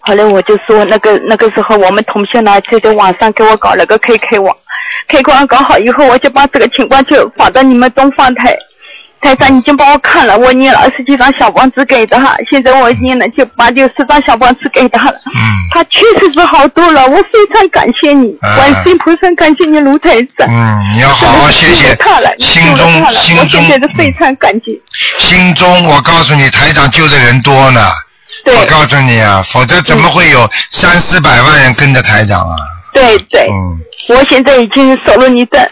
S5: 后来我就说那个那个时候我们同学呢就在网上给我搞了个 KK 网，KK 网搞好以后，我就把这个情况就发到你们东方台。台长已经帮我看了，我念了二十几张小房子给他，现在我念了就八九十张小房子给他了。
S2: 嗯。
S5: 他确实是好多了，我非常感谢你，
S2: 啊
S5: 观世音菩萨，感谢你卢台长。
S2: 嗯，你要好好谢谢
S5: 他了，
S2: 心中心
S5: 我现在
S2: 中
S5: 是非常感激。
S2: 心中，我告诉你，台长救的人多呢。
S5: 对
S2: 我告诉你啊，否则怎么会有三四百万人跟着台长啊？
S5: 对对，
S2: 嗯
S5: 我现在已经收了你的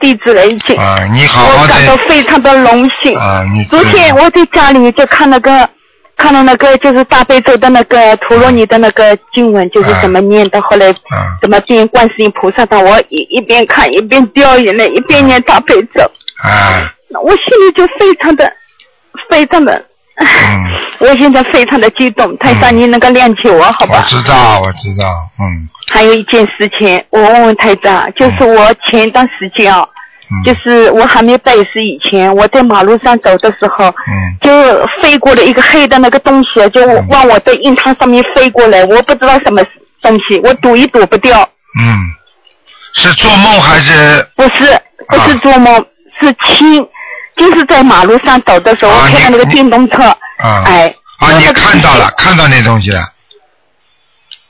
S5: 地址了，已经。
S2: 啊，你好好
S5: 我感到非常的荣幸。
S2: 啊，你
S5: 昨天我在家里就看那个，看到那个就是大悲咒的那个陀罗尼的那个经文，就是怎么念的，后来怎么变观世音菩萨的，我一一边看一边掉眼泪，一边念大悲咒，
S2: 啊，
S5: 那我心里就非常的，非常的，我现在非常的激动，太上你能够谅解我好吧？我？
S2: 知道，我知道，嗯。
S5: 还有一件事情，我问问台长，就是我前一段时间啊，就是我还没拜师以前，我在马路上走的时候，就飞过了一个黑的那个东西，就往我的印堂上面飞过来，我不知道什么东西，我躲也躲不掉。
S2: 嗯，是做梦还是？
S5: 不是，不是做梦，是亲，就是在马路上走的时候，我看到那个电动车，
S2: 啊
S5: 哎，
S2: 啊，你看到了，看到那东西了。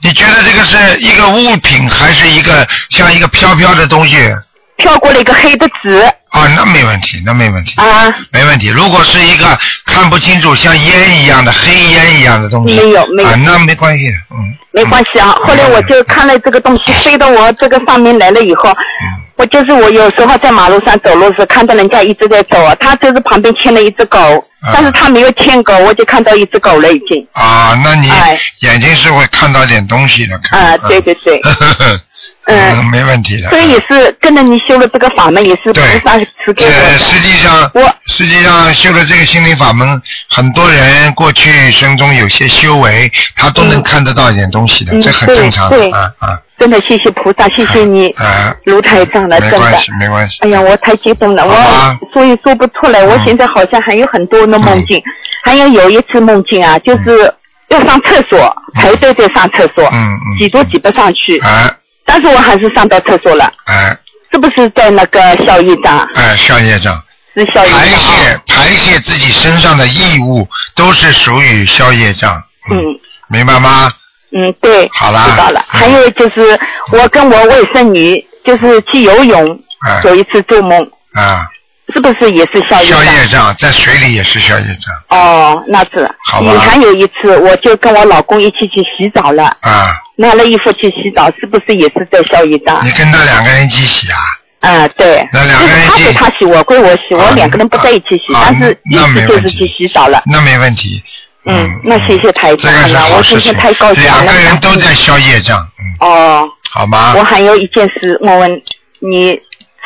S2: 你觉得这个是一个物品，还是一个像一个飘飘的东西？
S5: 飘过了一个黑的纸。
S2: 啊，那没问题，那没问题。
S5: 啊。
S2: 没问题。如果是一个看不清楚像烟一样的黑烟一样的东西，
S5: 没有没有
S2: 啊，那没关系，嗯。
S5: 没关系啊。后来我就看了这个东西飞到我这个上面来了以后，我就是我有时候在马路上走路时看到人家一直在走，他就是旁边牵了一只狗，但是他没有牵狗，我就看到一只狗了已经。
S2: 啊，那你
S5: 哎
S2: 眼睛是会看到点东西的。
S5: 啊，对对对。<laughs> 嗯，
S2: 没问题的。
S5: 所以也是跟着你修了这个法门，也是菩萨赐给我
S2: 呃，
S5: 的。
S2: 实际上，
S5: 我
S2: 实际上修了这个心灵法门，很多人过去生中有些修为，他都能看得到一点东西的，
S5: 嗯
S2: 这很正常啊啊
S5: 真的谢谢菩萨，谢谢你，
S2: 啊！
S5: 卢台长了，真的。
S2: 没关系，没关系。
S5: 哎呀，我太激动了，我所以说不出来。我
S2: 嗯
S5: 现在好像还有很多的梦境，还有有一次梦境啊，就是要上厕所，排队在上厕所，
S2: 嗯嗯。
S5: 挤都挤不上去，
S2: 哎
S5: 但是我还是上到厕所了，
S2: 哎
S5: 是不是在那个消业障？
S2: 哎，消业障，
S5: 是消业障
S2: 排
S5: 啊。
S2: 泄排泄自己身上的异物，都是属于消业障。
S5: 嗯
S2: 明白吗？
S5: 嗯，对，
S2: 好啦
S5: 知道了。还有就是我跟我外甥女就是去游泳，
S2: 哎
S5: 有一次做梦，
S2: 啊，
S5: 是不是也是消业
S2: 消
S5: 障？
S2: 业障在水里也是消业障
S5: 哦，那是。
S2: 好吧
S5: 你还有一次，我就跟我老公一起去洗澡了，
S2: 啊。
S5: 拿了衣服去洗澡，是不是也是在消业障？
S2: 你跟他两个人一起洗啊？
S5: 啊，对。
S2: 那两个人
S5: 就是他
S2: 一起
S5: 给他洗，我归我洗，我两个人不在一起洗，
S2: 啊
S5: 但是意思就是去洗澡了。
S2: 那没问题。
S5: 嗯，那谢谢台长了，我今天太高兴了。
S2: 两个人都在消业障，嗯，
S5: 哦。
S2: 好吗？
S5: 我还有一件事我问你，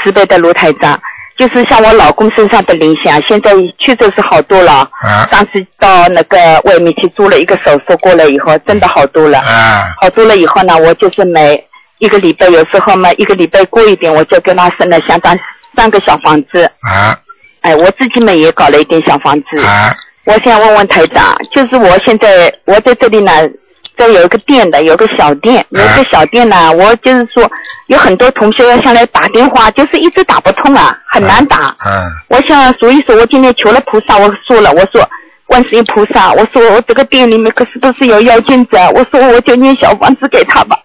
S5: 慈悲的卢台长，就是像我老公身上的灵性啊，现在确实是好多了。
S2: 啊
S5: 上次到那个外面去做了一个手术，过来以后真的好多了。
S2: 啊
S5: 好多了以后呢，我就是每一个礼拜，有时候嘛一个礼拜过一点，我就跟他生了相当三个小房子。
S2: 啊
S5: 哎，我自己嘛也搞了一点小房子。
S2: 啊
S5: 我想问问台长，就是我现在我在这里呢，这有一个店的，有个小店，有一个小店呢，我就是说有很多同学要下来打电话，就是一直打不通啊，很难打。
S2: 嗯
S5: 我想，所以说我今天求了菩萨，我说了，我说观世音菩萨，我说我这个店里面可是都是有妖精者，我说我就念小房子给他吧。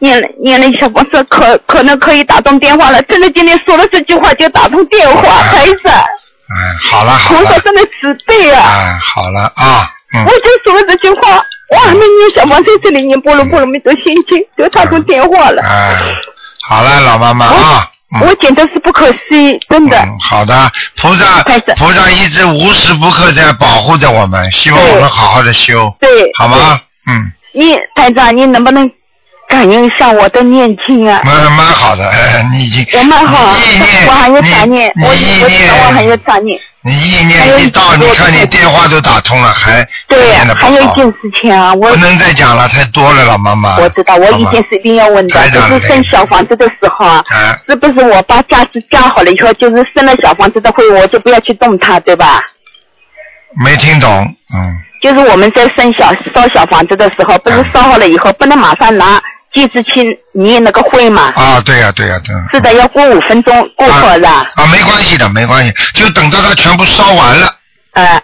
S5: 念了念了小房子，可可能可以打通电话了。真的今天说了这句话就打通电话，台长，
S2: 嗯，好了好了，
S5: 菩萨真的慈悲啊！
S2: 啊好了啊，嗯
S5: 我就说了这句话，我还没念小房子，这里念波罗波罗蜜多心经，就打通电话了。
S2: 啊，好了，老妈妈啊，
S5: 我简直是不可思议，真的。
S2: 嗯，好的，菩萨菩萨一直无时不刻在保护着我们，希望我们好好的修，
S5: 对，
S2: 好吗？嗯，
S5: 你台长，你能不能感应一下我的念经啊？
S2: 蛮蛮好的，哎，你已经
S5: 我蛮好，我还有杂念，我我我还有杂念。
S2: 你意念一到，你看你电话都打通了，还
S5: 对还有一件事情啊，我
S2: 不能再讲了，太多了，老妈妈。
S5: 我知道，我一件事一定要问的，就是生小房子的时候啊，
S2: 啊。
S5: 是不是我把家事架好了以后，就是生了小房子的会，我就不要去动它，对吧？
S2: 没听懂，嗯，
S5: 就是我们在生小烧小房子的时候，不是烧好了以后不能马上拿戒指去你那个会嘛？
S2: 啊，对呀、对呀、对呀、
S5: 是的，要过五分钟过后了。
S2: 啊，没关系的，没关系，就等到它全部烧完了，
S5: 呃，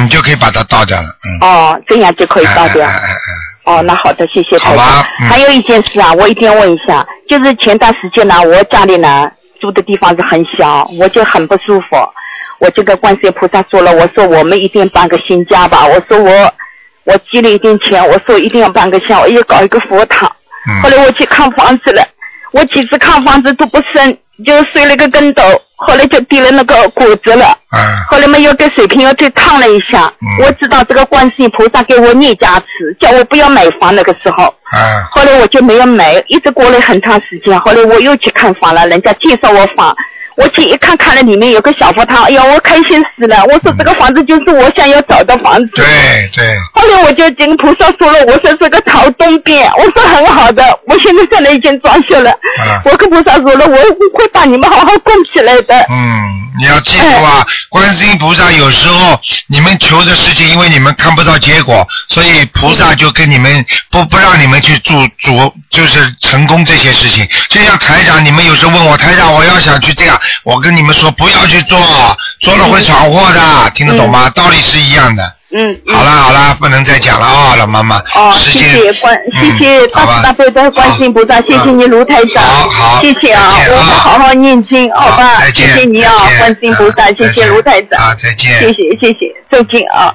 S2: 你就可以把它倒掉了，嗯。
S5: 哦，这样就可以倒掉。
S2: 哎哎哎
S5: 哦，那好的，谢谢台长
S2: 好吧。嗯
S5: 还有一件事啊，我一定要问一下，就是前段时间呢，我家里呢住的地方是很小，我就很不舒服，我就跟观世音菩萨说了，我说我们一定搬个新家吧，我说我我积了一点钱，我说一定要搬个乡，我要搞一个佛堂。
S2: 嗯
S5: 后来我去看房子了，我几次看房子都不顺，就摔了个跟斗，后来就跌了那个骨折了。
S2: 嗯
S5: 后来嘛又给水瓶又去烫了一下，我知道这个观世音菩萨给我念加持，叫我不要买房那个时候。
S2: 嗯
S5: 后来我就没有买，一直过了很长时间。后来我又去看房了，人家介绍我房，我去一看，看了里面有个小佛堂，哎呀，我开心死了！我说这个房子就是我想要找的房子。
S2: 对对，
S5: 后来我就跟菩萨说了，我说这个朝东边，我说很好的，我现在在那已经装修了。我跟菩萨说了，我会把你们好好供起来的。
S2: 嗯，你要记住啊，观世音菩萨有时候你们求的事情，因为你们看不到结果，所以菩萨就跟你们不不让你们去做做，就是成功这些事情。就像台长，你们有时候问我台长，我要想去这样，我跟你们说不要去做，做了会闯祸的，听得懂吗？道理是一样的。
S5: 嗯。
S2: 好啦好啦，不能再讲了啊，老妈妈。
S5: 哦，谢谢关，谢谢大慈大悲的观世音菩萨，谢谢你卢台长，
S2: 好
S5: 谢谢啊，我们好好念经，好吧？谢谢你啊，观世音菩萨，谢谢卢台长，
S2: 啊，再见。
S5: 谢谢谢谢，再见啊。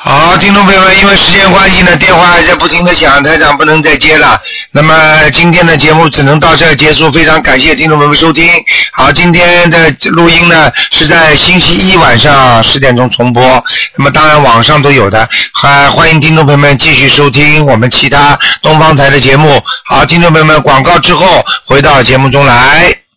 S2: 好，听众朋友们，因为时间关系呢，电话还在不停的响，台长不能再接了。那么今天的节目只能到这结束，非常感谢听众朋友们收听。好，今天的录音呢是在星期一晚上十点钟重播，那么当然网上都有的，还欢迎听众朋友们继续收听我们其他东方台的节目。好，听众朋友们，广告之后回到节目中来。